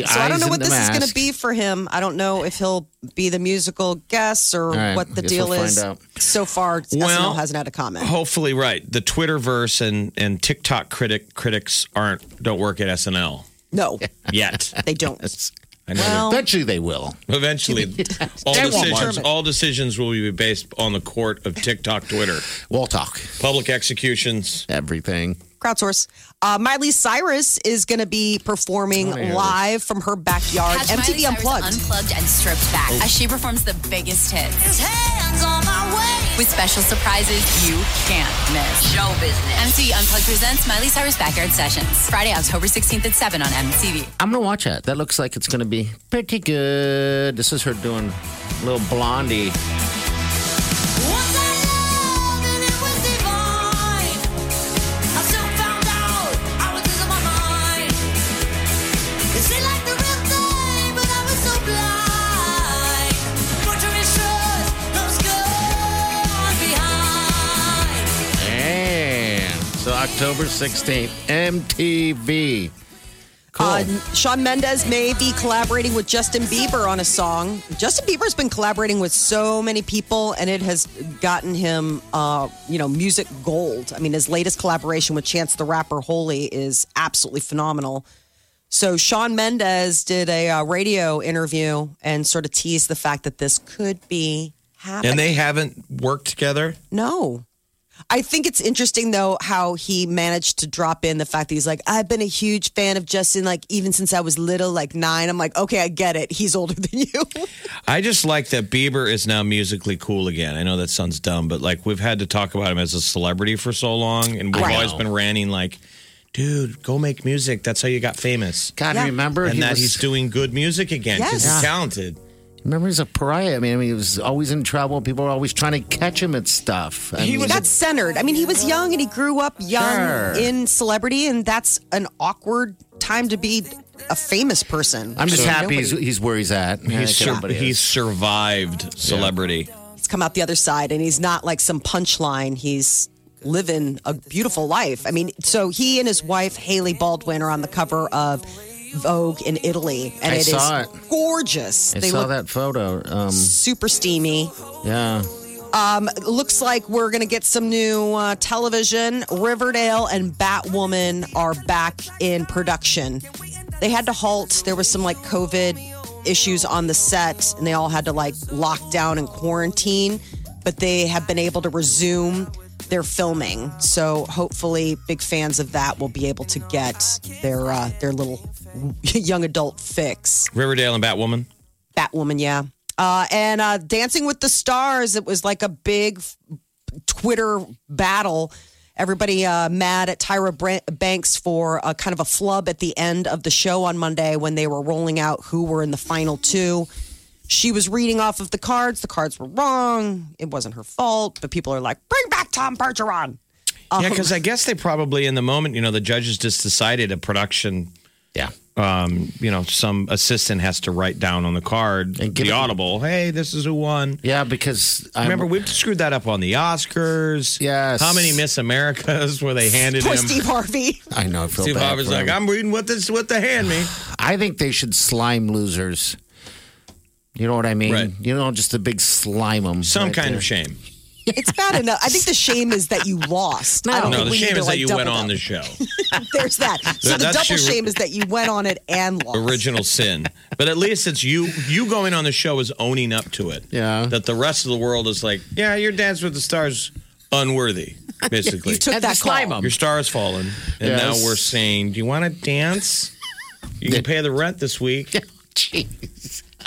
The so I don't know what the this is going to be for him. I don't know if he'll be the musical guest or right, what the deal we'll is. find out. So far, Well, SNL hasn't had a comment. Hopefully, right. The Twitterverse and and TikTok critic critics aren't don't work at SNL No, yet. they don't. I know. Well, Eventually they will. eventually, all decisions all decisions will be based on the court of TikTok, Twitter, We'll talk. public executions. Everything. Crowdsource. Uh, Miley Cyrus is going to be performing Oh, live from her backyard. Catch Miley MTV Cyrus Unplugged. Unplugged and Stripped Back as she performs the biggest hits. With special surprises you can't miss. Show business. MTV Unplugged presents Miley Cyrus Backyard Sessions. Friday, October 16th at 7 on MTV. I'm gonna watch that. That looks like it's gonna be pretty good. This is her doing little blondie. October 16th, MTV. Cool. Uh, Shawn Mendes may be collaborating with Justin Bieber on a song. Justin Bieber's been collaborating with so many people, and it has gotten him, uh, you know, music gold. I mean, his latest collaboration with Chance the Rapper, Holy, is absolutely phenomenal. So Shawn Mendes did a uh, radio interview and sort of teased the fact that this could be happening. And they haven't worked together. No. I think it's interesting though how he managed to drop in the fact that he's like, I've been a huge fan of Justin, like even since I was little, like nine. I'm like, okay, I get it. He's older than you. I just like that Bieber is now musically cool again. I know that sounds dumb, but like we've had to talk about him as a celebrity for so long, and we've I always know. been ranting like, "Dude, go make music. That's how you got famous." God, Yeah. remember and he that was, he's doing good music again because Yes. he's talented. Remember he's a pariah. I mean, I mean, he was always in trouble. People were always trying to catch him at stuff. I mean, that's centered. I mean, he was young and he grew up young Sure. in celebrity, and that's an awkward time to be a famous person. I'm just So happy he's, nobody- he's where he's at. I He's think sur- everybody he's is. survived celebrity. he's come out the other side and he's not like some punchline. He's living a beautiful life. I mean, so he and his wife, Hailey Baldwin, are on the cover of Vogue in Italy. And I it is saw it. gorgeous. I they saw look that photo. Um, super steamy. yeah. Um, Looks like we're going to get some new uh, television. Riverdale and Batwoman are back in production. They had to halt. There was some like COVID issues on the set, and they all had to like lock down and quarantine. But they have been able to resume their filming. So hopefully, big fans of that will be able to get their uh, their little young adult fix. Riverdale and Batwoman. Batwoman, yeah. Uh, and uh, Dancing with the Stars, it was like a big Twitter battle. Everybody uh, mad at Tyra Banks for a kind of a flub at the end of the show on Monday when they were rolling out who were in the final two. She was reading off of the cards. The cards were wrong. It wasn't her fault, but people are like, bring back Tom Bergeron. Yeah, because I guess they probably in the moment, you know, the judges just decided a production. Yeah. Um, you know, some assistant has to write down on the card And give the it- audible. Hey, this is who won. Yeah, because I Remember, we've screwed that up on the Oscars. Yes. How many Miss Americas were they handed Poor him? Steve Harvey. I know. I feel Steve bad Harvey's like, him. I'm reading what this what they hand me. I think they should slime losers. You know what I mean? Right. You know, just a big slime them. Some kind of shame. It's bad enough. I think the shame is that you lost. I don't No, think the we need shame to, is that like, you went on down. the show. There's that. So That- the double your- shame is that you went on it and lost. Original sin. But at least it's you you going on the show is owning up to it. Yeah. That the rest of the world is like, yeah, your dance with the stars unworthy, basically. You took And that slime call. 'em. Your star has fallen. And Yes. now we're saying, Do you want to dance? You can pay the rent this week. Jeez.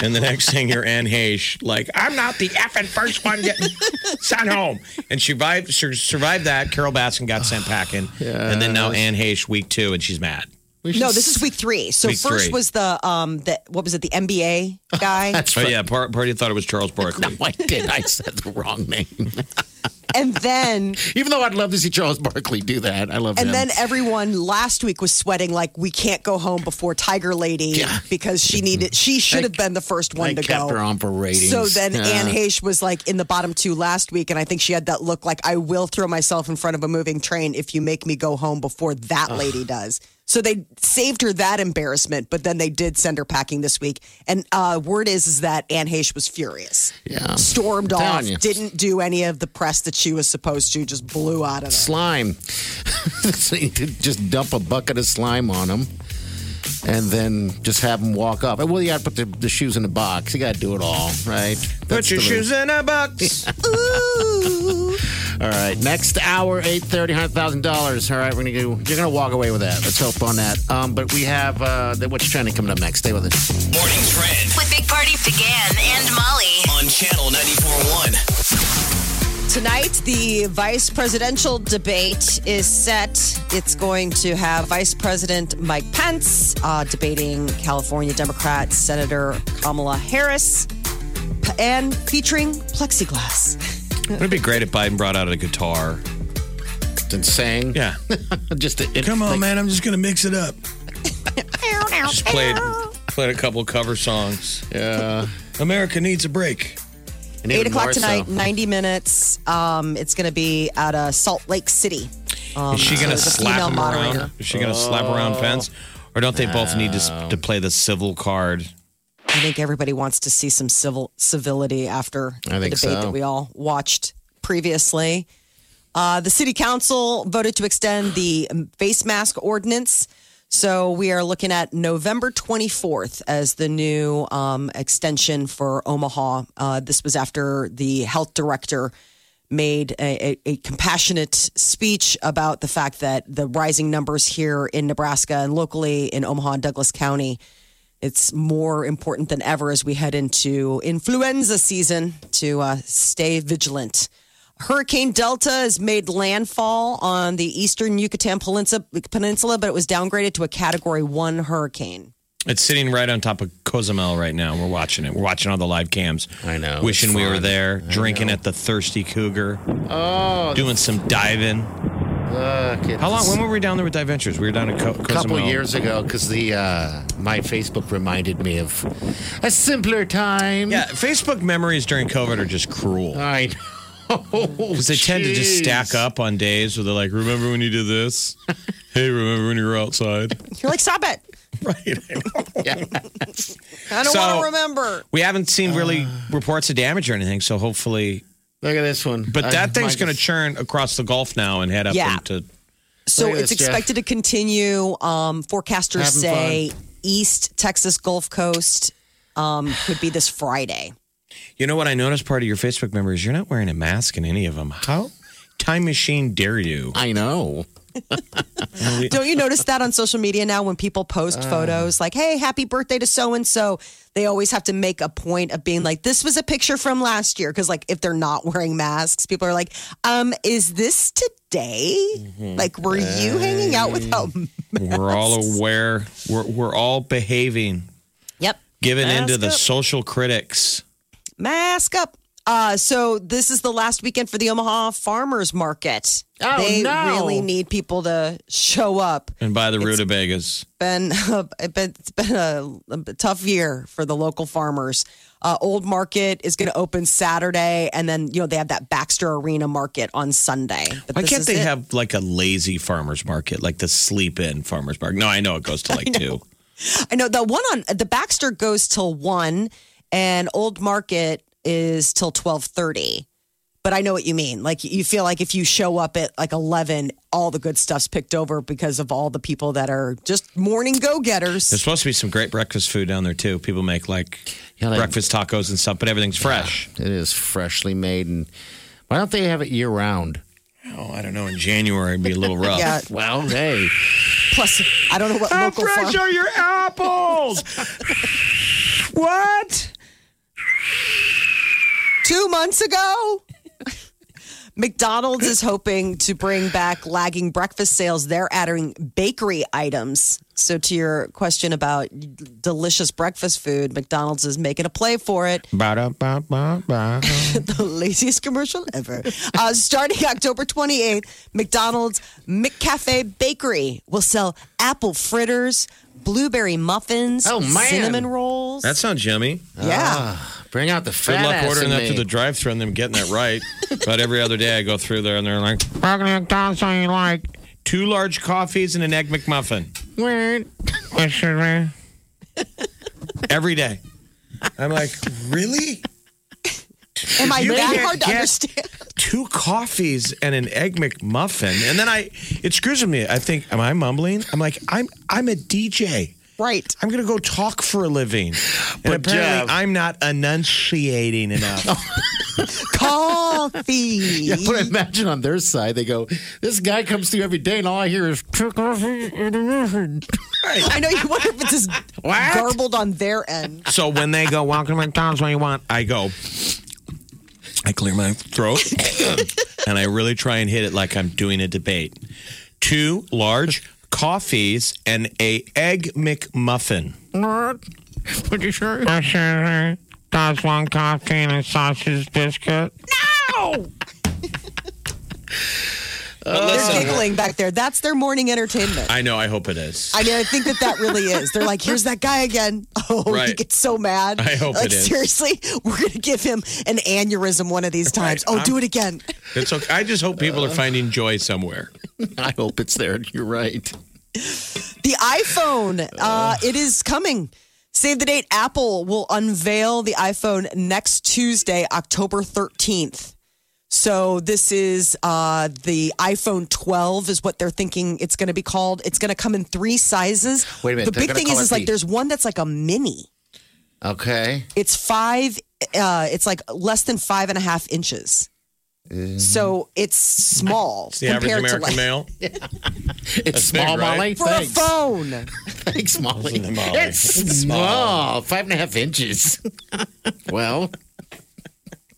And the next thing you're Anne Heche, like, I'm not the effing first one getting sent home. And she survived, sur- survived that. Carole Baskin got sent packing. And then now Anne Heche, week two, and she's mad. We should No, this is week three. So Week first three. was the um the what was it the NBA guy, That's Oh, right. yeah. Par- Party thought it was Charles Barkley. No, I did. I said the wrong name. and then Even though I'd love to see Charles Barkley do that, I love and him. then everyone last week was sweating like we can't go home before Tiger Lady Yeah. because she needed she should have been the first one I to kept go. her on for ratings. So then Yeah. Anne Heche was like in the bottom two last week, and I think she had that look like I will throw myself in front of a moving train if you make me go home before that lady does. So they saved her that embarrassment, but then they did send her packing this week. And uh, word is is that Anne Heche was furious, Yeah. stormed off, you. didn't do any of the press that she was supposed to, just blew out of there. slime. so you just dump a bucket of slime on him and then just have them walk off. Well, you got to put the, the shoes in the box. You got to do it all, right? Put your shoes in a box. Ooh. All right. Next hour, eight thirty, hundred thousand dollars. All right, we're gonna go. You're gonna walk away with that. Let's hope on that. Um, but we have uh, the what's trending coming up next. Stay with us. Morning Trend With Big Party DeGan and Molly. on Channel 94.1. Tonight, the vice presidential debate is set. It's going to have Vice President Mike Pence uh, debating California Democrat Senator Kamala Harris and featuring plexiglass. Wouldn't it be great if Biden brought out a guitar? And sang? Yeah. just it, Come on, like, man. I'm just going to mix it up. Just played, played a couple cover songs. Yeah. America needs a break. And Eight o'clock more so. tonight, 90 minutes. Um, it's going to be at uh, Salt Lake City. Um, Is she going to so slap him moderator. around? Is she going to slap around Pence? Or don't they both need to, to play the civil card? I think everybody wants to see some civil civility after I the debate so. that we all watched previously. Uh, the city council voted to extend the face mask ordinance. So we are looking at November 24th as the new um, extension for Omaha. Uh, this was after the health director made a, a, a compassionate speech about the fact that the rising numbers here in Nebraska and locally in Omaha and Douglas County it's more important than ever as we head into influenza season to uh, stay vigilant. Hurricane Delta has made landfall on the eastern Yucatan Peninsula, Peninsula, but it was downgraded to a Category One hurricane. It's sitting right on top of Cozumel right now. We're watching it. We're watching all the live cams. I know. Wishing we were there, I drinking know. at the Thirsty Cougar, Oh, doing some diving. look, it's How long? When were we down there with Diventures? We were down at Co- a couple years ago because the uh, my Facebook reminded me of a simpler time. Yeah, Facebook memories during COVID are just cruel. I know. Because they tend to just stack up on days where they're like, remember when you did this? hey, remember when you were outside? You're like, stop it! right. I don't So- want to remember. We haven't seen really reports of damage or anything, so hopefully. Look at this one. But I- that thing's mine going to churn across the Gulf now and head up Yeah. into. So Look at it's this, Jeff. expected to continue. Um, forecasters Having say East Texas Gulf Coast um, could be this Friday. You know what I noticed? Part of your Facebook members, you're not wearing a mask in any of them. How time machine dare you? I know. Don't you notice that on social media now when people post Uh. photos like, hey, happy birthday to so and so? They always have to make a point of being like, this was a picture from last year. Cause like if they're not wearing masks, people are like, um, is this today? Mm-hmm. Like, were you hanging out without We're all aware. We're, we're all behaving, Yep. giving in to Mask the up. social critics. Mask up. Uh, so this is the last weekend for the Omaha Farmers Market. Oh, they no. really need people to show up. And by the rutabagas. been it's been a, a tough year for the local farmers. Uh, Old Market is going to open Saturday, and then you know they have that Baxter Arena Market on Sunday. But Why can't they it. have like a lazy farmer's market, like the sleep in farmer's market? No, I know it goes to like two. I know the one on the Baxter goes till one, and Old Market is till twelve thirty. But I know what you mean. Like you feel like if you show up at like eleven, all the good stuff's picked over because of all the people that are just morning go getters. There's supposed to be some great breakfast food down there too. People make like Yeah, like- breakfast tacos and stuff, but everything's fresh. It is freshly made, and why don't they have it year round? Oh, I don't know. In January, it'd be a little rough. Yeah. Well, hey, Plus, I don't know what local farm. are your apples? what? Two months ago. McDonald's is hoping to bring back lagging breakfast sales. They're adding bakery items. So, to your question about delicious breakfast food, McDonald's is making a play for it. The laziest commercial ever. Uh, starting October 28th, McDonald's McCafe Bakery will sell apple fritters, blueberry muffins, Oh, man. cinnamon rolls. That sounds yummy. yeah. Ah, bring out the Good luck ass ordering in that me. to the drive-thru and them getting that right. but every other day I go through there and they're like, "Welcome to McDonald's, how you like two large coffees and an egg McMuffin." every day. I'm like, really? Am I You that can't hard to get- understand? Two coffees and an egg McMuffin, and then I it screws with me. I think, am I mumbling? I'm like, I'm I'm a DJ. Right. I'm going to go talk for a living. And But, apparently, Jeff- I'm not enunciating enough. Coffee. Yeah, but imagine on their side, they go, "This guy comes through every day, and all I hear is two coffee and a muffin." I know you wonder if it's just garbled on their end. so when they go, welcome to McDonald's, what do you want? I go, I clear my throat, and I really try and hit it like I'm doing a debate. Two large coffees and a egg McMuffin. What you sure? That's one coffee and a sausage biscuit. They're giggling back there. That's their morning entertainment. I know. I hope it is. I mean, I think that that really is. They're like, here's that guy again. Oh, he Right. gets so mad. I hope like, it is. Seriously, we're going to give him an aneurysm one of these times. Right. Oh, do I'm- it again. It's okay. I just hope people are finding joy somewhere. I hope it's there. You're right. The iPhone, uh, it is coming. Save the date. Apple will unveil the iPhone next Tuesday, October 13th. So this is uh, the iPhone 12 is what they're thinking it's going to be called. It's going to come in three sizes. Wait a minute, The they're big thing call is, like there's one that's like a mini. Okay. It's five. Uh, it's like less than five and a half inches. So it's small It's the average compared to American like male. It's That's small, big, right? Molly. for Thanks. a phone. Thanks, Molly. Molly. It's small. Five and a half inches. well,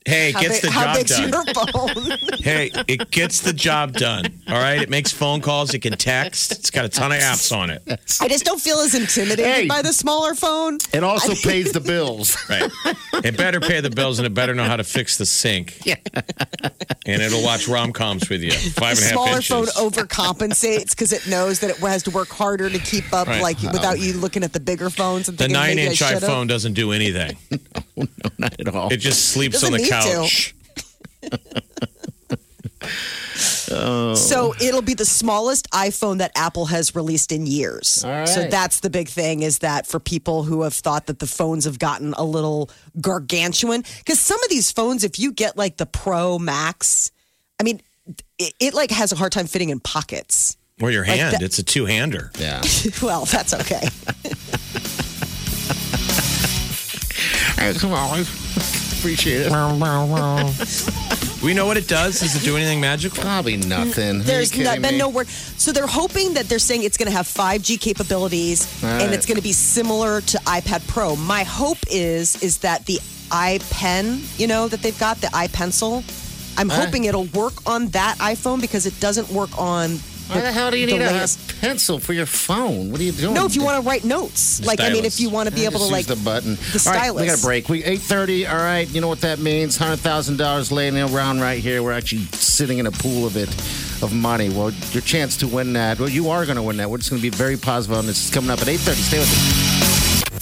Hey, it How, gets big, the how job big's done. your phone? Hey, it gets the job done. All right. It makes phone calls. It can text. It's got a ton of apps on it. I just don't feel as intimidated Hey. by the smaller phone. it also pays the bills. Right. It better pay the bills and it better know how to fix the sink. Yeah. And it'll watch rom coms with you. Five The and a half smaller inches. phone overcompensates because it knows that it has to work harder to keep up, Right. like without you looking at the bigger phones and the nine-inch iPhone doesn't do anything. no, no, Not at all. It just sleeps Doesn't on the need to. couch. So it'll be the smallest iPhone that Apple has released in years. All right. So that's the big thing is that for people who have thought that the phones have gotten a little gargantuan, because some of these phones, if you get like the Pro Max, I mean, it, it like has a hard time fitting in pockets. Or your Like hand. that- It's a two hander. yeah. well, that's okay. Thanks, Molly. Appreciate it. We know what it does. Does it do anything magical? Probably nothing. Are There's you no, been me? no word. So they're hoping that they're saying it's going to have 5G capabilities All and right. it's going to be similar to iPad Pro. My hope is is that the iPen, you know, that they've got the iPencil, I'm All right. hoping it'll work on that iPhone because it doesn't work on. Why the hell do you need a latest- pencil for your phone? What are you doing? No, if you want to write notes, like I mean, if you want to be able to like use the button. the All right, we got a break. We eight thirty. All right, you know what that means? Hundred thousand dollars laying around right here. We're actually sitting in a pool of it, of money. Well, your chance to win that. Well, you are going to win that. We're just going to be very positive on this. It's coming up at eight thirty. Stay with us.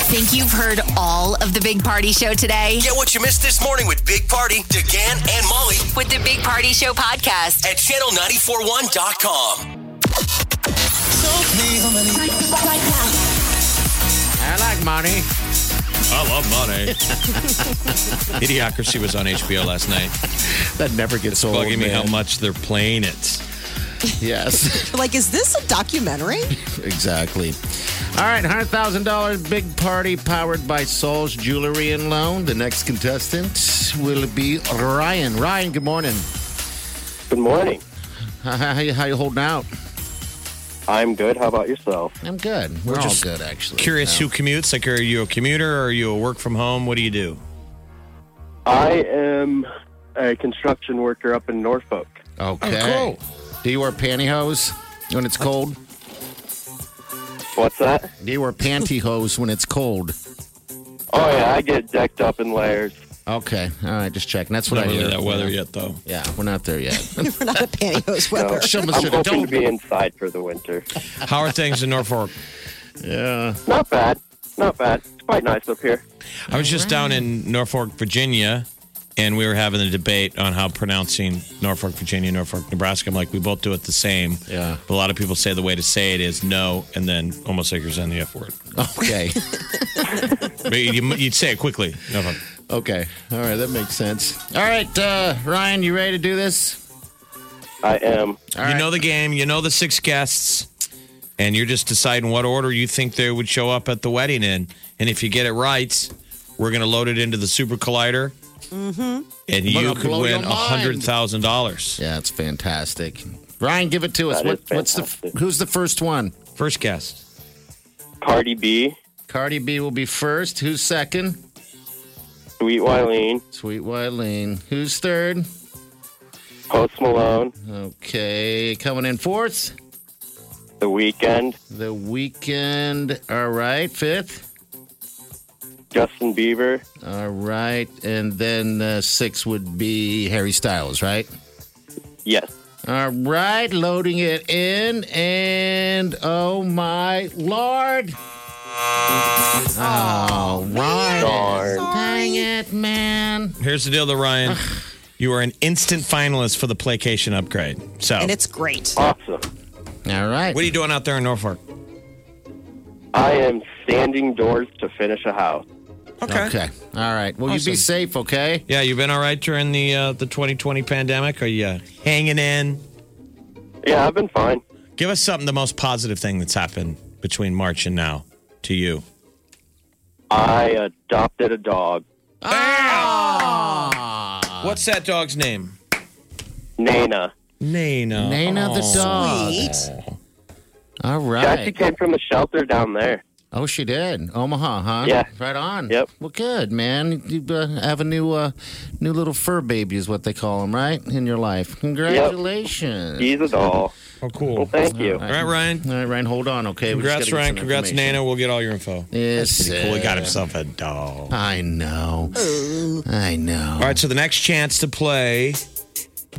Think you've heard all of the Big Party Show today? Get what you missed this morning with Big Party, DeGan, and Molly With the Big Party Show podcast. at channel941.com. I like money. I love money. Idiocracy was on HBO last night. That never gets old. Bugging me man. how much they're playing it. Yes, like, is this a documentary? exactly. All right, hundred thousand dollars big party powered by Sol's Jewelry and Loan. The next contestant will be Ryan. Ryan, good morning. Good morning. How, how, how you holding out? I'm good. How about yourself? I'm good. We're, all just good, actually. Curious Yeah. who commutes? Like, are you a commuter or are you a work from home? What do you do? I am a construction worker up in Norfolk. Okay. Oh, do you wear pantyhose when it's cold? What's that? Do you wear pantyhose when it's cold? Oh yeah, I get decked up in layers. Okay. All right. Just checking. That's what Not I really hear. that weather yet, though. Yeah, we're not there yet. We're not a pantyhose weather. Someone I'm should have hoping to told be inside for the winter. How are things in Norfolk? Yeah. Not bad. Not bad. It's quite nice up here. I was just down in Norfolk, Virginia, and we were having a debate on how pronouncing Norfolk, Virginia, Norfolk, Nebraska. I'm like, we both do it the same. Yeah. But a lot of people say the way to say it is no, and then almost like you're saying the F word. Okay. But you, you'd say it quickly. Norfolk. okay. All right. That makes sense. All right, uh, Ryan, you ready to do this? I am. All you right. know the game. You know the six guests, and you're just deciding what order you think they would show up at the wedding in. And if you get it right, we're going to load it into the Super Collider, mm-hmm. and you gonna could win your a hundred mind. thousand dollars. Yeah, it's fantastic. Ryan, give it to us. That What, is the who's the first one? First guest. Cardi B, Cardi B will be first. Who's second? Sweet Wileen, Sweet Wileen. Who's third? Post Malone, Okay, coming in fourth. The Weeknd, The Weeknd. All right, fifth. Justin Bieber, All right, and then uh, six would be Harry Styles, right? yes. All right, loading it in, and oh my lord! Oh, Ryan! Darn. Dang it, man! Here's the deal, though, Ryan. you are an instant finalist for the Playcation upgrade. So, And it's great. Awesome. All right. what are you doing out there in Norfolk? I am sanding doors to finish a house. Okay. All right. Well, you Awesome. be safe, okay? Yeah, you've been all right during the uh, the 2020 pandemic? Are you uh, hanging in? Yeah, I've been fine. Give us something the most positive thing that's happened between March and now to you. I adopted a dog, Ah! What's that dog's name? Nana. Nana. Nana the dog. Sweet. All She actually came from the shelter down there. Oh, she did. Omaha, huh? Yeah. Right on. Yep. Well, good, man. You uh, have a new, uh, new little fur baby, is what they call them, right? In your life. Congratulations. He's a doll. Oh, cool. Well, cool. thank you. All right, Ryan. All right, Ryan, hold on, okay? Congrats, Ryan. Congrats, information. Nana. We'll get all your info. Yes. Cool. He got himself a doll. I know. I know. All right, so the next chance to play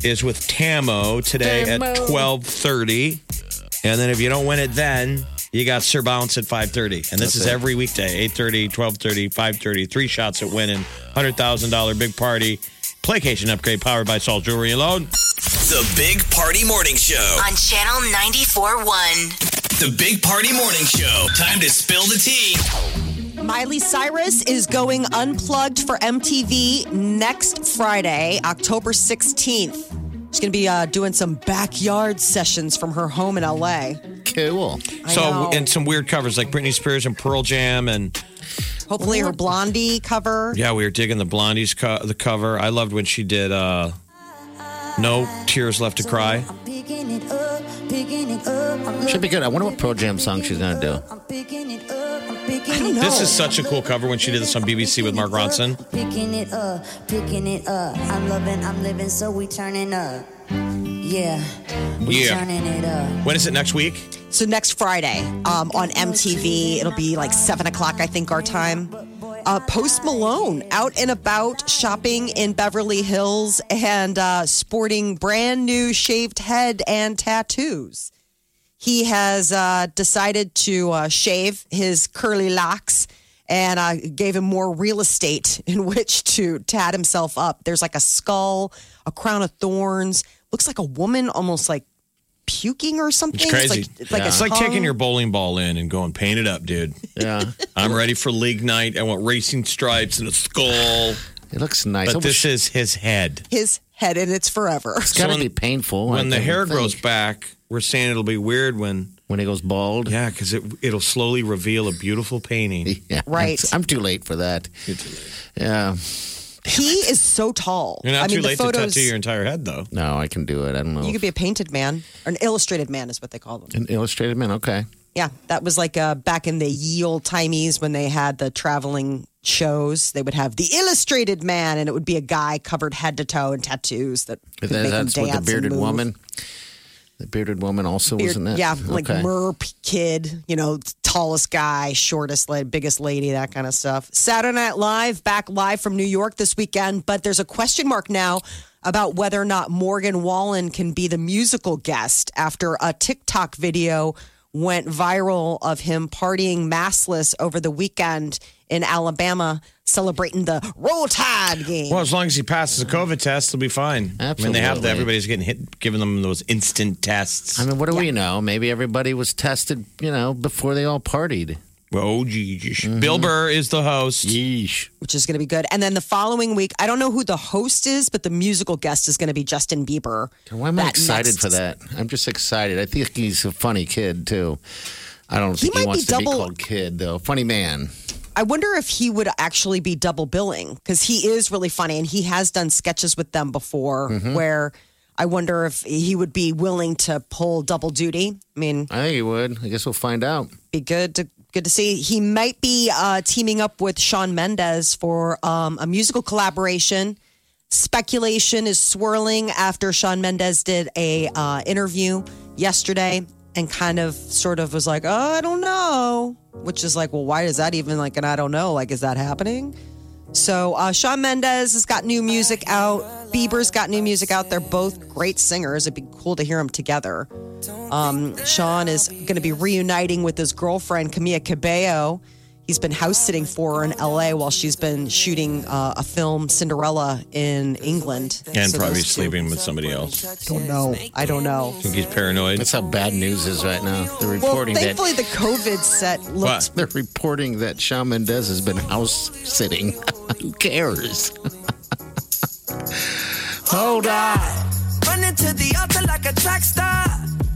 is with Tamo today Tamo. at 12:30. And then if you don't win it then, you got Sir Bounce at 5:30. And this That's is it. every weekday, 8:30, 12:30, 5:30. Three shots at winning $100,000 big party. Playcation upgrade powered by Salt Jewelry alone. The Big Party Morning Show. On Channel 94.1. The Big Party Morning Show. Time to spill the tea. Miley Cyrus is going unplugged for MTV next Friday, October 16th. She's going to be uh, doing some backyard sessions from her home in LA. Cool. I So know. and some weird covers like Britney Spears and Pearl Jam and Hopefully, her Blondie cover. yeah, we were digging the Blondie's co- the cover. I loved when she did uh No Tears Left to Cry. Should be good. I wonder what Pearl Jam song she's going to do. I don't know. This is such a cool cover when she did this on BBC with Mark Ronson. Picking it up, picking it up. I'm loving, I'm living, so we turning up. Yeah, we Yeah. turning it up. When is it next week? So next Friday um, on MTV, it'll be like seven o'clock, I think, our time. Uh, Post Malone out and about shopping in Beverly Hills and uh, sporting brand new shaved head and tattoos. He has uh, decided to uh, shave his curly locks and uh, gave him more real estate in which to tat himself up. There's like a skull, a crown of thorns. Looks like a woman, almost like puking or something. It's crazy. like, it's like, a It's like taking your bowling ball in and going, paint it up, dude. Yeah. I'm ready for league night. I want racing stripes and a skull. It looks nice. But this is his head. his head and it's forever. It's got to So be painful. When the hair think. grows back, we're saying it'll be weird when, When it goes bald. yeah, because it, it'll slowly reveal a beautiful painting. Yeah. Right. I'm too late for that. Yeah. He is so tall. You're not I mean, too the late photos, to tattoo your entire head, though. No, I can do it. I don't know. You could be a painted man or an illustrated man, is what they call them. An illustrated man. Okay. Yeah, that was like uh, back in the ye old timies when they had the traveling shows. They would have the illustrated man, and it would be a guy covered head to toe in tattoos that could That- make him that's dance what the bearded woman. The bearded woman also Beard- was in that. Yeah, like Okay. Merp kid, you know, tallest guy, shortest, biggest lady, that kind of stuff. Saturday Night Live back live from New York this weekend, but there's a question mark now about whether or not Morgan Wallen can be the musical guest after a TikTok video went viral of him partying massless over the weekend in Alabama, celebrating the Roll Tide game. Well, as long as he passes a COVID test, he'll be fine. I mean, they have Absolutely. the, everybody's getting hit, giving them those instant tests. I mean, what do we know? Maybe everybody was tested, you know, before they all partied. Oh, geez. Mm-hmm. Bill Burr is the host. Yeesh. which is going to be good. And then the following week, I don't know who the host is, but the musical guest is going to be Justin Bieber. Why am I excited next- for that? I'm just excited. I think he's a funny kid too. I don't He think he, might wants be to be double- called kid though. Funny man. I wonder if he would actually be double billing because he is really funny and he has done sketches with them before Mm-hmm. where I wonder if he would be willing to pull double duty. I mean, I think he would. I guess we'll find out. be good to good to see. He might be uh, teaming up with Shawn Mendes for um, a musical collaboration. Speculation is swirling after Shawn Mendes did a uh, interview yesterday and kind of sort of was like, "Oh, I don't know," which is like, well, why is that even like an I don't know? Like, is that happening? So uh, Shawn Mendes has got new music out. Bieber's got new music out. They're both great singers. It'd be cool to hear them together. Um, Shawn is going to be reuniting with his girlfriend Camila Cabello. He's been house sitting for her in LA while she's been shooting uh, a film Cinderella in England. And So probably sleeping with somebody else. Don't know. I don't know. think he's paranoid. That's how bad news is right now. They're Well, reporting that thankfully the COVID set looked. they're reporting that Shawn Mendes has been house sitting. Who cares? Hold on. Running to the altar like a track star.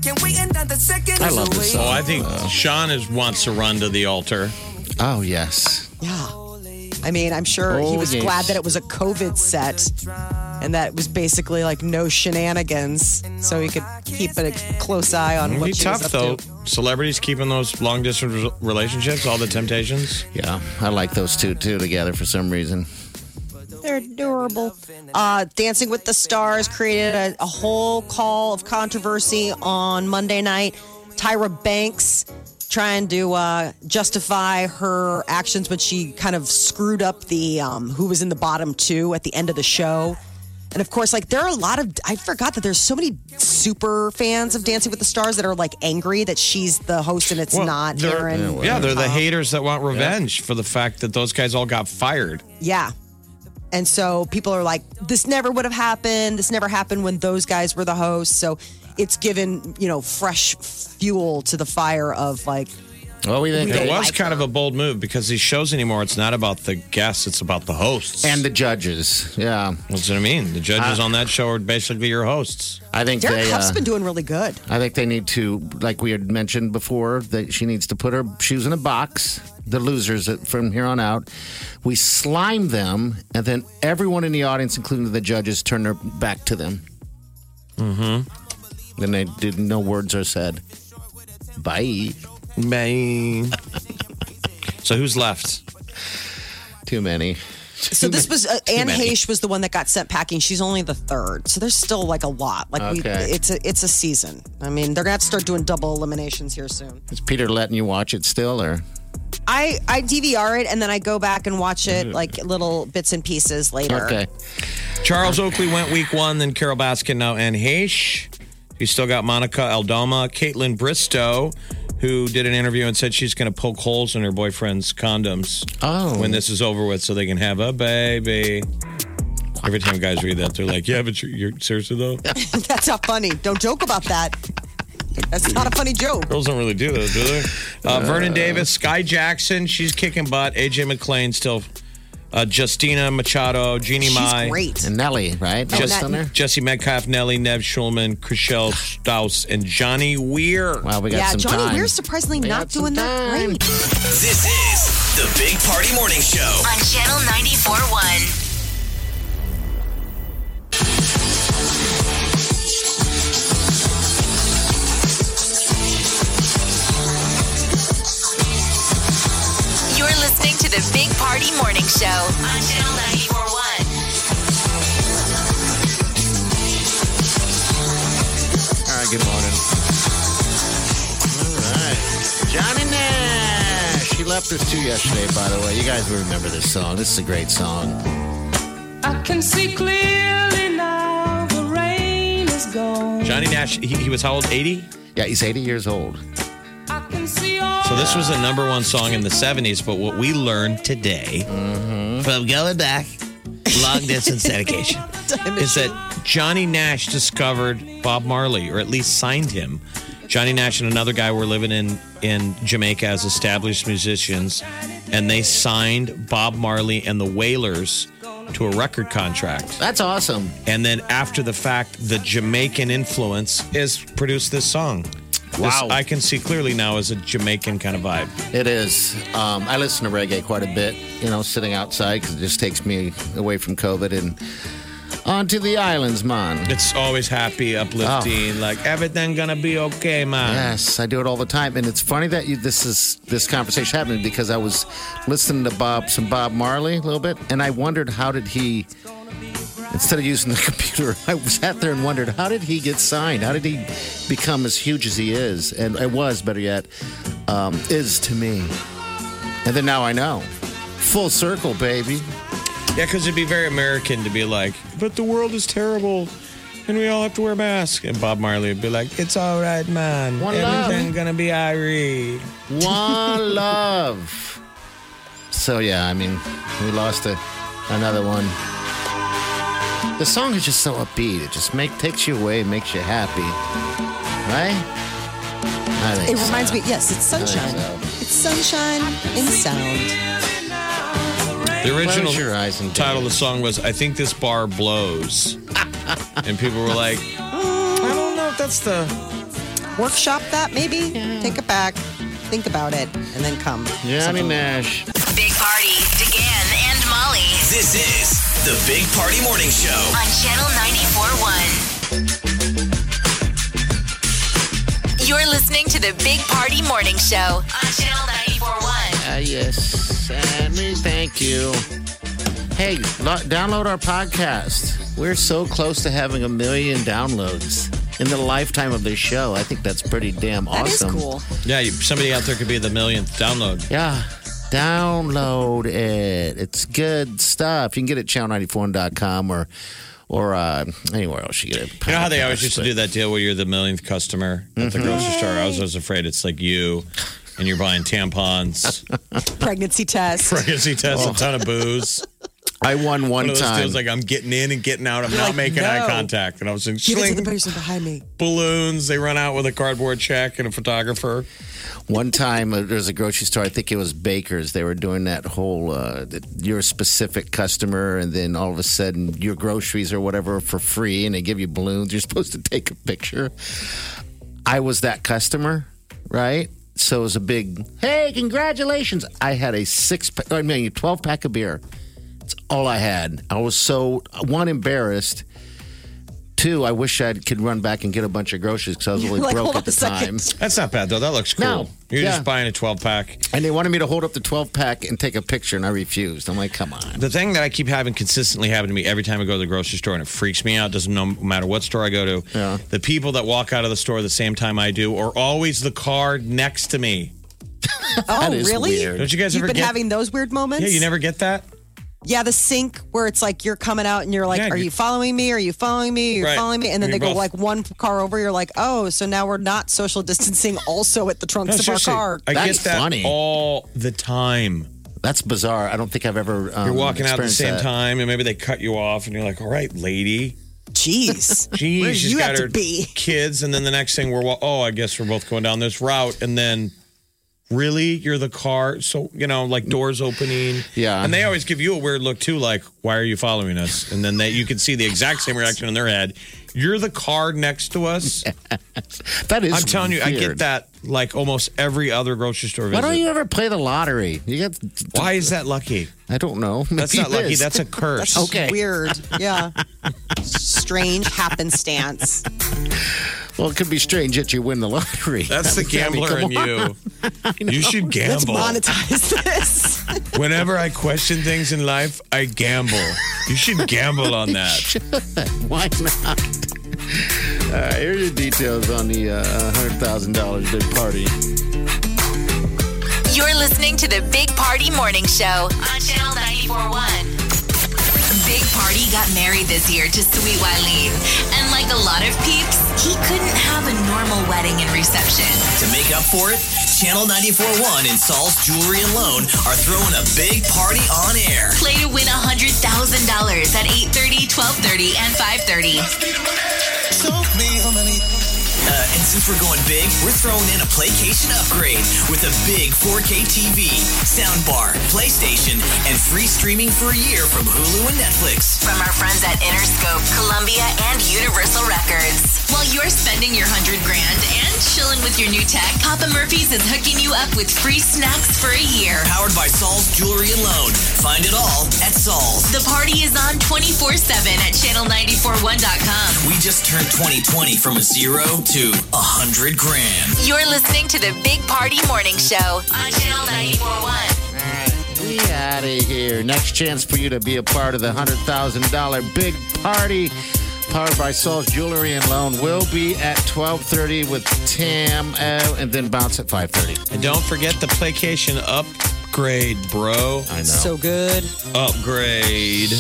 Can we end on the second? I love this Oh. I think Shawn is wants to run to the altar. Oh yes. Yeah. I mean, I'm sure he Oh, was yes. glad that it was a COVID set and that it was basically like no shenanigans. So he could keep a close eye on It'd what be tough was up though. to. Celebrities keeping those long distance relationships, all the temptations. Yeah, I like those two too together for some reason. They're adorable. Uh, Dancing with the Stars created a, a whole call of controversy on Monday night. Tyra Banks trying to uh, justify her actions when she kind of screwed up the um, who was in the bottom two at the end of the show. And of course, like there are a lot of I forgot that there's so many super fans of Dancing with the Stars that are like angry that she's the host and it's Well, not they're- Erin. Yeah, they're the Tom. haters that want revenge for the fact that those guys all got fired. Yeah. And so people are like, this never would have happened. This never happened when those guys were the hosts. So it's given, you know, fresh fuel to the fire of like, Well, we think We It was like kind of a bold move because these shows anymore, it's not about the guests, it's about the hosts. and the judges. Yeah, That's what I mean. The judges on that show are basically your hosts. I think Derek they. Hough's uh, been doing really good. I think they need to, like we had mentioned before, that she needs to put her shoes in a box. The losers from here on out, we slime them, and then everyone in the audience, including the judges, turn their back to them. Mm-hmm. Then they did. No words are said. Bye. Bye. so who's left? Too many. So this was uh, Anne many. Heche was the one that got sent packing. She's only the third, so there's still like a lot. Like we, it's a it's a season. I mean, they're gonna have to start doing double eliminations here soon. Is Peter letting you watch it still, or I I DVR it and then I go back and watch it like little bits and pieces later. okay? Charles Oakley went week one, then Carole Baskin, now Anne Heche. You still got Monica Aldama, Kaitlyn Bristowe, who did an interview and said she's going to poke holes in her boyfriend's condoms Oh, when this is over with so they can have a baby. Every time guys read that, they're like, yeah, but you're, you're seriously though? That's not funny. Don't joke about that. That's not a funny joke. Girls don't really do that, do they? Uh, Vernon Davis, Skai Jackson, she's kicking butt. AJ McLean still. Uh, Justina Machado, Jeannie She's Mai. great. and Nelly, right? Oh, Just that- on there. Jesse Metcalfe, Nelly, Nev Schulman, Chrishell Stause, and Johnny Weir. Wow, we got Yeah, some Johnny time. Weir's surprisingly We not got some doing that time. great. This is the Big Party Morning Show. On Channel 94.1. listening to the the Big Party Morning Show on Channel 941. All right, good morning. All right. Johnny Nash. He left us too yesterday, by the way. You guys will remember this song. This is a great song. I can see clearly now the rain is gone. Johnny Nash, he, he was how old? 80? Yeah, he's 80 years old. So this was a number one song in the 70s, but what we learned today from going back, long distance dedication, is that Johnny Nash discovered Bob Marley, or at least signed him. Johnny Nash and another guy were living in, in Jamaica as established musicians, and they signed Bob Marley and the Wailers to a record contract. That's awesome. And then after the fact, the Jamaican influence is produced this song. This, Wow. I can see clearly now as a Jamaican kind of vibe. It is. Um, I listen to reggae quite a bit, you know, sitting outside because it just takes me away from COVID and onto the islands, man. It's always happy, uplifting, like everything gonna be okay, man. Yes, I do it all the time, and it's funny that you, this is this conversation happening because I was listening to Bob some Bob Marley a little bit, and I wondered how did he. Instead of using the computer, I sat there and wondered how did he get signed? How did he become as huge as he is? And it was, better yet, um, is to me. And then now I know. Full circle, baby. Yeah, because it'd be very American to be like, but the world is terrible. And we all have to wear masks. And Bob Marley would be like, it's all right, man. One love. Gonna be Irie. One love. So yeah, I mean, we lost a, another one. The song is just so upbeat. It just make takes you away, makes you happy, right? I think It so. reminds me, yes, it's sunshine. so. It's sunshine in sound. The original your eyes and title of the song was I Think This Bar Blows. and people were like, I don't know if that's the. Workshop that maybe. Take it back. Think about it, and then come. Johnny Nash. Big Party, DeGan and Molly This is the Big Party Morning Show. on Channel 941. You're listening to the Big Party Morning Show on Channel 941. Uh, yes, Sammy, thank you. Hey, lo- download our podcast. We're so close to having a million downloads in the lifetime of this show. I think that's pretty damn That is awesome. cool. Yeah, you, somebody out there could be the millionth download. Yeah. Download it. It's good stuff. You can get it at channel94.com or or uh, anywhere else you get it. You know how they always used to do that deal where you're the millionth customer at the grocery store? I was always afraid it's like you and you're buying tampons, Pregnancy test. pregnancy tests, a ton of booze. I won one One of those time. deals like I'm getting in and getting out. I'm You're not like, making eye contact. And I was in Give it to the person behind me. balloons. They run out with a cardboard check and a photographer. One time, uh, there was a grocery store. I think it was Baker's. They were doing that whole uh, that you're a specific customer, and then all of a sudden, your groceries or whatever for free, and they give you balloons. You're supposed to take a picture. I was that customer, right? So it was a big, hey, congratulations! I had a six, pack, I mean, twelve pack of beer. That's all I had. I was so one embarrassed. Two, I wish I could run back and get a bunch of groceries because I was really Like, broke at the time. That's not bad though. That looks cool. No. You're Yeah. just buying a 12 pack. And they wanted me to hold up the 12 pack and take a picture, and I refused. I'm like, come on. The thing that I keep having consistently happen to me every time I go to the grocery store and it freaks me out, doesn't no matter what store I go to. Yeah. The people that walk out of the store the same time I do are always the car next to me. Oh, really? weird. Don't you guys You've ever been get having those weird moments? Yeah, you never get that? Yeah, the sync where it's like you're coming out and you're like, Yeah, "Are you- you following me? Are you following me? You're Right. following me?" And then You're they go both- like one car over. You're like, "Oh, so now we're not social distancing also at the trunks No, of seriously. our car." I That's get that funny. all the time. That's bizarre. I don't think I've ever. Um, You're walking out at the experienced same that. time and maybe they cut you off and you're like, all right, lady. Jeez, Geez, Where she's you got have to her be. kids. And then the next thing we're, wa- oh, I guess we're both going down this route. And then, really? You're the car? So, you know, like doors opening. Yeah. And they always give you a weird look too, like, why are you following us? And then they, you can see the exact same reaction in their head. You're the car next to us. That is. I'm telling you, I get weird. that like almost every other grocery store Why don't you ever play the lottery? You get. Why is that lucky? I don't know. That's not lucky. is. That's a curse. Okay. weird. Yeah, strange happenstance. Well, it could be strange that you win the lottery. That's the gambler in on. you. You should gamble. Let's monetize this. Whenever I question things in life, I gamble. You should gamble on that. Why not? All right, here are your details on the uh, $100,000 big party. You're listening to the Big Party Morning Show on Channel 941. Big Party got married this year to Sweet Wileen. And like a lot of peeps, he couldn't have a normal wedding and reception. To make up for it, Channel 94.1 and Sol's Jewelry and Loan are throwing a big party on air. Play to win $100,000 at 8.30, 12.30, and 5.30. And since we're going big, we're throwing in a Playcation upgrade with a big 4K TV, soundbar, PlayStation, and free streaming for a year from Hulu and Netflix. From our friends at Interscope, Columbia, and Universal Records. While you're spending your 100 grand and chilling with your new tech, Papa Murphy's is hooking you up with free snacks for a year. Powered by Sol's Jewelry and Loan. Find it all at Sol's. The party is on 24 7 at channel941.com. We just turned 2020 from a zero to a hundred grand. You're listening to the Big Party Morning Show on Channel 941. We out of here. Next chance for you to be a part of the $100,000 big party powered by Sol's Jewelry and Loan will be at 12:30 with Tam uh, and then bounce at 5:30. And don't forget the Playcation upgrade, bro. I know. So good. Upgrade.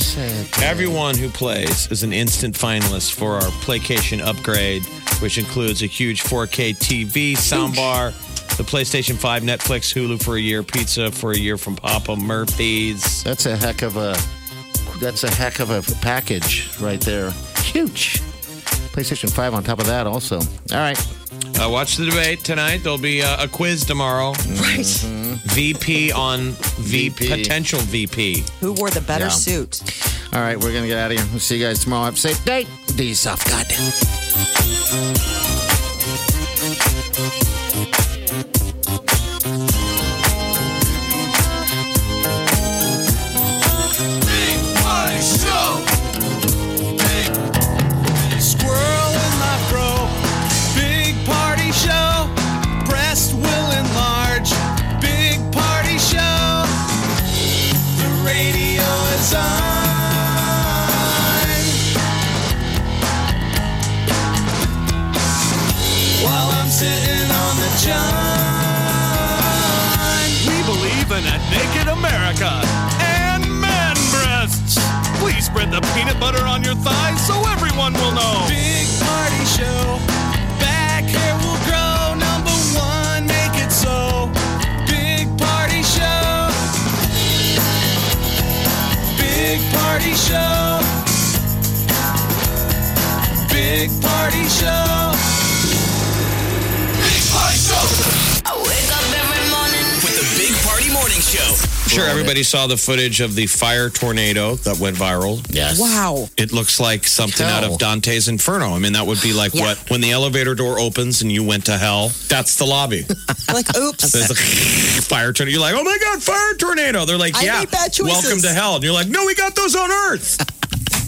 Everyone who plays is an instant finalist for our Playcation upgrade, which includes a huge 4K TV, soundbar, the PlayStation 5, Netflix, Hulu for a year, pizza for a year from Papa Murphy's. That's a heck of a that's a heck of a package right there. Huge. PlayStation 5 on top of that also. All right. Uh, watch the debate tonight. There'll be uh, a quiz tomorrow. Right. VP on v- VP. potential VP. Who wore the better Yeah. suit? All right, we're going to get out of here. We'll see you guys tomorrow. Have a safe day. Do yourself good. The peanut butter on your thighs so everyone will know. Sure, everybody saw the footage of the fire tornado that went viral. Yes. Wow. It looks like something out of Dante's Inferno. I mean, that would be like Yeah. what when the elevator door opens and you went to hell. That's the lobby. Like, oops. There's a fire tornado. You're like, oh my god, fire tornado. They're like, I yeah, made bad choices. welcome to hell. And you're like, no, we got those on Earth.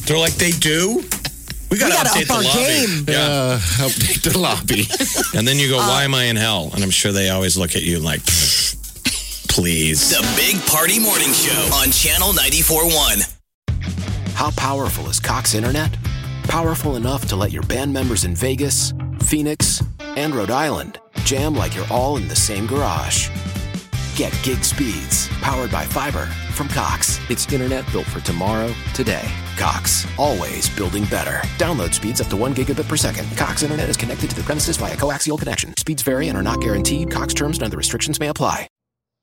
They're like, they do. We got to gotta update up the our lobby. game. Yeah. Uh, update the lobby. And then you go, Uh, why am I in hell? And I'm sure they always look at you like, please. The Big Party Morning Show on Channel 94.1. How powerful is Cox Internet? Powerful enough to let your band members in Vegas, Phoenix, and Rhode Island jam like you're all in the same garage. Get gig speeds powered by fiber from Cox. It's internet built for tomorrow, today. Cox, always building better. Download speeds up to 1 gigabit per second. Cox Internet is connected to the premises via coaxial connection. Speeds vary and are not guaranteed. Cox terms and other restrictions may apply.